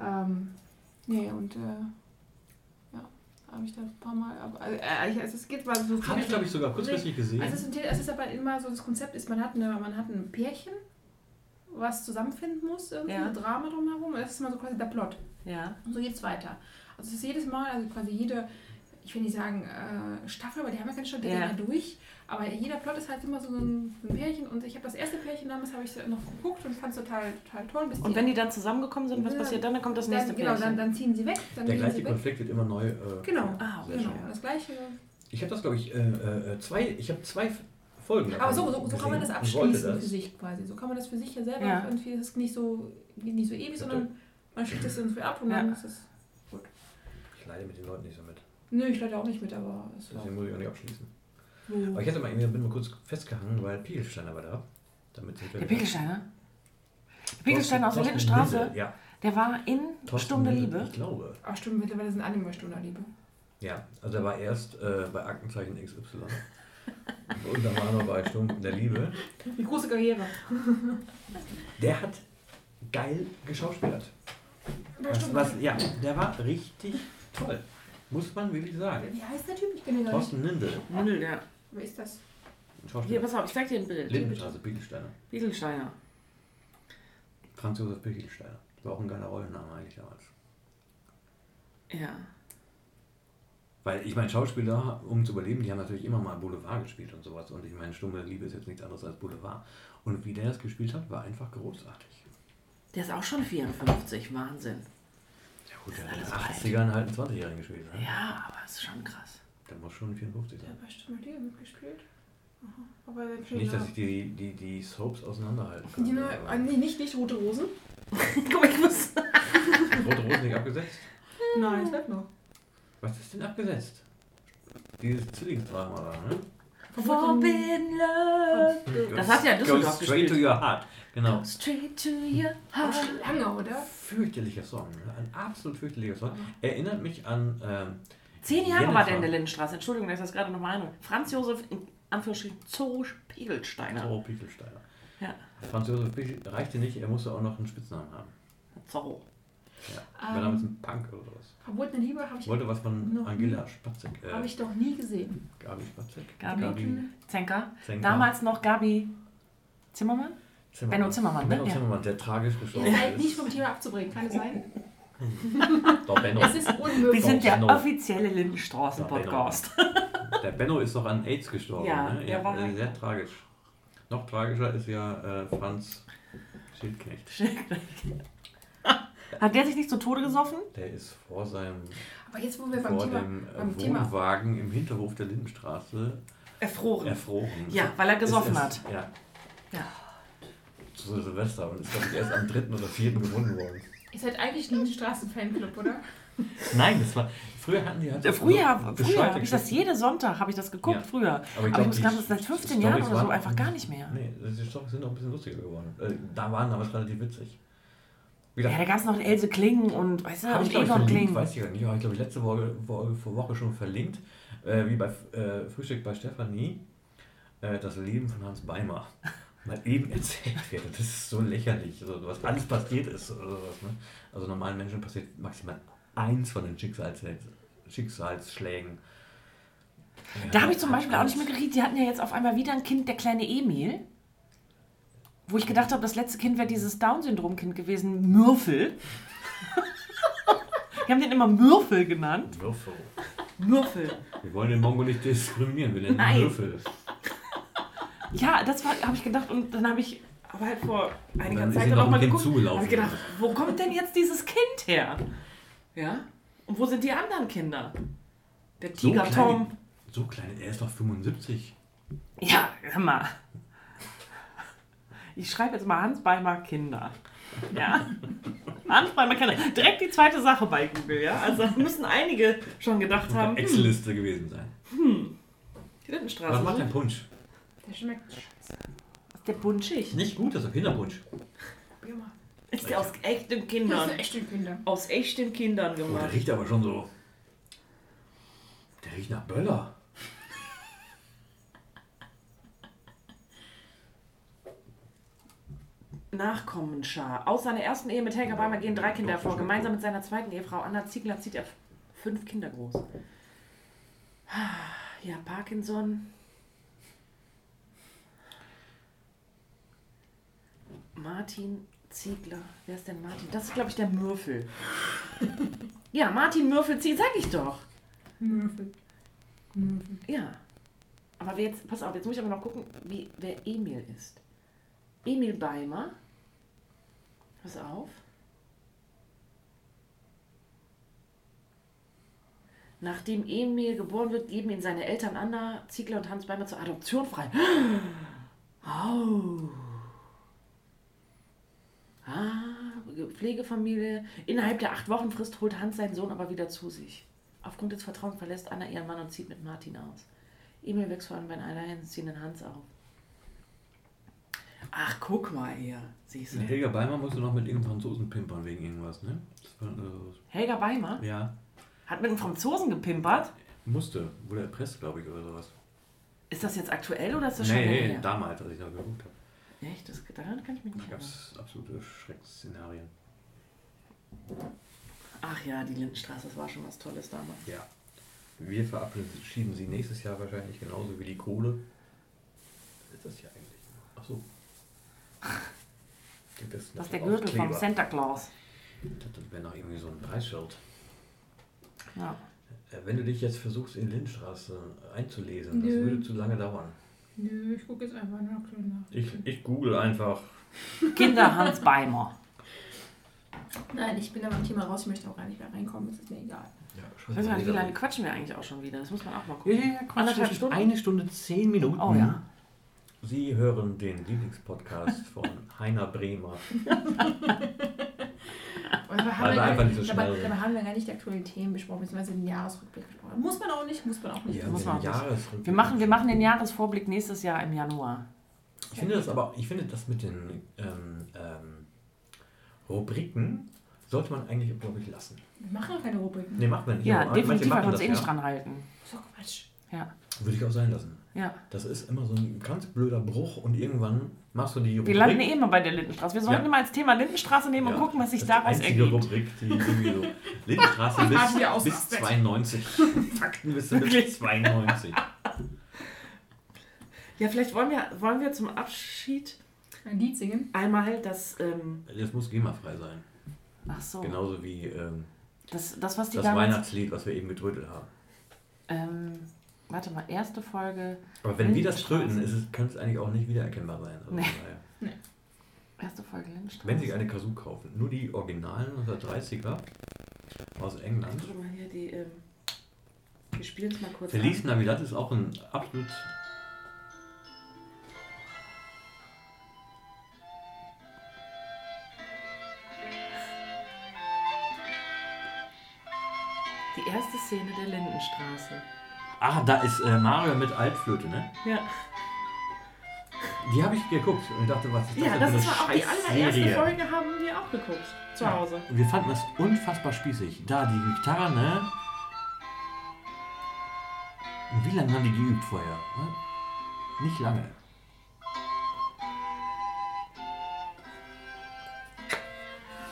Ähm, nee, und. Äh, ja, habe ich da ein paar Mal. Aber, äh, also es geht mal so. Habe ich, glaube ich, sogar kurzfristig gesehen. Also es ist, es ist aber immer so, das Konzept ist, man hat, eine, man hat ein Pärchen was zusammenfinden muss, irgendwie ja. ein Drama drumherum. Das ist immer so quasi der Plot. Ja. Und so geht es weiter. Also es ist jedes Mal, also quasi jede, ich will nicht sagen äh, Staffel, aber die haben ja keine Staffel, die ja. gehen ja durch. Aber jeder Plot ist halt immer so ein, ein Pärchen und ich habe das erste Pärchen damals habe ich noch geguckt und fand es total, total toll. und wenn die dann zusammengekommen sind, was passiert dann? Dann kommt das nächste dann, Pärchen. Genau, dann, dann ziehen sie weg. Dann Der gleiche Konflikt wird immer neu. Äh, genau, ah, genau. Das gleiche. Ich habe das, glaube ich, äh, äh, zwei, ich habe zwei Folgen. Aber so, so, so kann man das abschließen das. für sich quasi. So kann man das für sich ja selber ja. irgendwie, das ist nicht so, nicht so ewig, sondern man schickt das irgendwie ab und ja. dann ist es gut. Ich leide mit den Leuten nicht so mit. Nö, ich leide auch nicht mit, aber es Deswegen muss ich auch nicht abschließen. Oh. Aber ich hatte mal, bin mal kurz festgehangen, weil Pegelsteiner war da. Damit der Pegelsteiner? Der Pegelsteiner aus der Lindenstraße? Ja. Der war in Thorsten Stunde Liebe? Ich glaube. Ach stimmt, mittlerweile sind Anime Stunde Liebe. Ja, also er war erst äh, bei Aktenzeichen XY. Und dann war er noch bei Stunden der Liebe. Die große Karriere. Der hat geil geschauspielert. Was, was, ja, der war richtig toll. Muss man wirklich sagen. Wie heißt der Typ? Ich kenne ihn gar nicht. Thorsten Nindel. Nindel, ja. Wer ist das? Hier, pass auf, ich zeig dir ein Bild. Lindenstraße, Bichelsteiner. Bichelsteiner. Franz Josef Bichelsteiner. War auch ein geiler Rollenname eigentlich damals. Ja. Weil ich meine, Schauspieler, um zu überleben, die haben natürlich immer mal Boulevard gespielt und sowas. Und ich meine, Stumme Liebe ist jetzt nichts anderes als Boulevard. Und wie der das gespielt hat, war einfach großartig. Der ist auch schon 54, Wahnsinn. Ja gut, der hat in den 80ern halt einen 20-Jährigen gespielt. Ne? Ja, aber das ist schon krass. Der muss schon 54 Der sein. hat bei Stimme Liebe mitgespielt. Aha. Aber der Nicht, dass ich die, die, die Soaps auseinanderhalten kann. Die, ne, aber- nee, nicht, nicht Rote Rosen. Guck mal, ich muss. Rote Rosen nicht abgesetzt? Nein, es bleibt noch. Was ist denn abgesetzt? Dieses Zwillingsdrama da, ne? Forbidden Love. Das hat ja Düsseldorf Go straight to gespielt. your heart. Genau. Straight to your heart. schon lange, oder? Fürchterlicher Song. ne? Ein absolut fürchterlicher Song. Erinnert mich an. Ähm, Zehn Jahre war der in Jennifer. der Lindenstraße. Entschuldigung, dass ich das gerade nochmal erinnere. Franz Josef, in Anführungsstrichen, Zoo Pegelsteiner. Zorro Pichelsteiner. Ja, Franz Josef reichte nicht, er musste auch noch einen Spitznamen haben. Zorro. Ja. Ähm. War damals ein Punk oder sowas. Verbotene Liebe habe ich, Wollte was von Angela Spatzek. Äh, hab ich doch nie gesehen. Gabi Spatzek? Gabi Zenker. Zenker. Damals noch Gabi Zimmermann? Zimmermann. Benno Zimmermann, ne? Benno Ja. Zimmermann, der tragisch gestorben Ihr seid nicht ist. vom Thema abzubringen, kann es sein? Doch, Benno. Es ist Wir unmöglich. sind der Benno. offizielle Lindenstraßen-Podcast. Der Benno ist doch an AIDS gestorben. Ja, ne? der war- äh, sehr tragisch. Noch tragischer ist ja äh, Franz Schildknecht. Hat der sich nicht zu Tode gesoffen? Der ist vor seinem Aber jetzt, wo wir beim vor Thema, dem beim äh, Thema Wohnwagen im Hinterhof der Lindenstraße Erfroren. erfroren. Ja, weil er gesoffen Ist- hat. Ja, Ja. zu Silvester und ist, glaube ich, erst am 3. oder 4. gefunden worden. Ihr seid eigentlich Lindenstraßen-Fanclub, oder? Nein, das war. Früher hatten die halt. Äh, so Früher, früher habe ich das jeden Sonntag habe ich das geguckt, Ja. früher. Aber ich Aber ich glaub, muss die sagen, das ist seit 15 Storys Jahren oder so einfach gar nicht mehr. Nee, die Storys sind auch ein bisschen lustiger geworden. Äh, da waren aber relativ witzig. Wie Ja, da gab es noch Else Kling und, weißt du, Habe und ich, glaube ich, Egon verlinkt, Kling. weiß ich gar nicht. Habe ich, glaube ich, letzte Woche, Woche, vor Woche schon verlinkt. Äh, wie bei äh, Frühstück bei Stefanie. Äh, das Leben von Hans Beimer. Mal eben erzählt wird. Das ist so lächerlich, so, was alles passiert ist oder sowas. Ne? Also normalen Menschen passiert maximal eins von den Schicksals Schicksalsschlägen. Da habe ich zum Beispiel auch nicht mehr geriet. Die hatten ja jetzt auf einmal wieder ein Kind, der kleine Emil. Wo ich gedacht habe, das letzte Kind wäre dieses Down-Syndrom-Kind gewesen, Mürfel. Die haben den immer Mürfel genannt. Würfel. Mürfel. Wir wollen den Mongo nicht diskriminieren, wir nennen ihn Nein. Würfel. Ja, das habe ich gedacht und dann habe ich aber halt vor einiger Zeit noch auch mal geguckt. Habe ich gedacht, wo kommt denn jetzt dieses Kind her? Ja? Und wo sind die anderen Kinder? Der So Tiger klein, Tom. so klein, er ist doch 75. Ja, hör mal. Ich schreibe jetzt mal Hans Beimer Kinder. Ja? Hans Beimer Kinder. Direkt die zweite Sache bei Google, ja? Also da müssen einige schon gedacht haben. Eine Hm, Excel-Liste gewesen sein. die Lindenstraße. Was macht ne? der Punsch? Der schmeckt scheiße. Ist der bunschig? Nicht gut, das ist doch Kinderpunsch. Probier mal. Ist der aus echten Das Kindern? sind echte Kinder. Aus echten Kindern Oh, der gemacht. riecht aber schon so. Der riecht nach Böller. Nachkommenschar. Aus seiner ersten Ehe mit Helga Beimer gehen drei Kinder hervor. Gemeinsam mit seiner zweiten Ehefrau Anna Ziegler zieht er fünf Kinder groß. Ja, Parkinson. Martin Ziegler. Wer ist denn Martin? Das ist, glaube ich, der Mürfel. ja, Martin Mürfel zieht, sag ich doch. Möfel. Ja. Aber jetzt, pass auf, jetzt muss ich aber noch gucken, wie, wer Emil ist. Emil Beimer. Pass auf. Nachdem Emil geboren wird, geben ihn seine Eltern Anna, Ziegler und Hans Beimer zur Adoption frei. Oh. Ah, Pflegefamilie. Innerhalb der acht Wochen Frist holt Hans seinen Sohn aber wieder zu sich. Aufgrund des Vertrauens verlässt Anna ihren Mann und zieht mit Martin aus. Emil wächst vor allem bei einem alleinerziehenden Hans auf. Ach, guck mal hier. Siehst du? Helga Beimer musste noch mit irgendeinem Franzosen pimpern wegen irgendwas, ne? War, äh, Helga Beimer ja, hat mit einem Franzosen gepimpert. musste. Wurde erpresst, glaube ich, oder sowas. Ist das jetzt aktuell oder ist das schon Nee, nee, damals, als ich noch geguckt habe. Echt? Das, daran kann ich mich Da nicht gab erinnern. es absolute Schrecksszenarien. Ach ja, die Lindenstraße, das war schon was Tolles damals. Ja. Wir verabschieden sie nächstes Jahr wahrscheinlich genauso wie die Kohle. Was ist das hier eigentlich? Ach so. Das ist der Gürtel vom? Santa Claus. Das wäre noch irgendwie so ein Preisschild. Ja. Äh, Wenn du dich jetzt versuchst, in Lindstraße einzulesen, das Nö. würde zu lange dauern. Nö, ich gucke jetzt einfach nach. nach. Ich, ich google einfach. Kinder Hans Beimer. Nein, ich bin da beim Thema raus. Ich möchte auch gar nicht mehr reinkommen. Es ist mir egal. Ja, Ich weiß gar nicht, wie lange quatschen wir eigentlich auch schon wieder? Das muss man auch mal Ja, gucken. ja, ja, das Stunden? Eine Stunde zehn Minuten. Oh ja. Sie hören den Lieblingspodcast von Heiner Bremer. Und dabei haben, Weil wir einfach nicht, so dabei, dabei haben wir gar nicht die aktuellen Themen besprochen, beziehungsweise den Jahresrückblick besprochen. Muss man auch nicht, muss man auch nicht. Ja, muss man auch nicht. Wir machen, wir machen den Jahresvorblick nächstes Jahr im Januar. Ich finde das aber, ich finde das mit den ähm, ähm, Rubriken sollte man eigentlich, glaube ich, lassen. Wir machen doch keine Rubriken. Ne, macht man nicht. Ja, manche definitiv, weil wir uns eh nicht ja. dran halten. So Quatsch. Ja, Würde ich auch sein lassen. Ja. Das ist immer so ein ganz blöder Bruch und irgendwann machst du die Rubrik. Wir landen eh immer bei der Lindenstraße. Wir sollten Ja. immer als Thema Lindenstraße nehmen Ja, und gucken, was sich das daraus die einzige ergibt. Rubrik, die irgendwie so Lindenstraße bis, bis ausrastet. 92. Fakten bis bis Wirklich? 92. Ja, vielleicht wollen wir, wollen wir zum Abschied Ein Lied singen. einmal das. Ähm, Das muss GEMA-frei sein. ach so. Genauso wie ähm, Das, das, was die das. Weihnachtslied, was wir eben getrödelt haben. Ähm, warte mal, erste Folge. Aber wenn wir das tröten, ist es, kann es eigentlich auch nicht wiedererkennbar sein. Also Nee. daher. Erste Folge Lindenstraße. Wenn Sie eine Kazoo kaufen, nur die originalen 1930er aus England. Guck mal hier, die. Ähm, wir spielen es mal kurz. Feliz an. Navidad ist auch ein absolut. Die erste Szene der Lindenstraße. Ah, da ist äh, Mario mit Altflöte, ne? Ja. Die habe ich geguckt und dachte, was ist das Ja, denn das für ist eine auch die allererste Scheißserie? Folge, haben wir auch geguckt. Zu Ja. Hause. Wir fanden das unfassbar spießig. Da die Gitarre, ne? Und wie lange haben die geübt vorher? Ne? Nicht lange.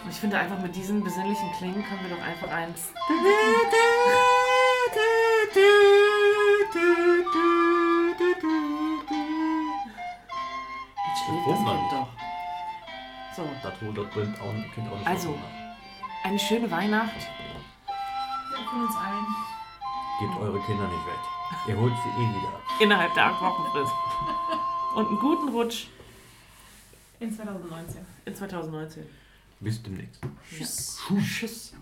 Und ich finde einfach mit diesen besinnlichen Klängen können wir doch einfach eins. das nicht. doch. So, Das holt das Kind auch ein Kind auch nicht Also. so. eine schöne Weihnacht. Wir von uns allen. Gebt eure Kinder nicht weg. Ihr holt sie eh wieder. Innerhalb der acht Wochen Frist. Und einen guten Rutsch In 2019. in 2019. Bis demnächst. Tschüss. Tschüss.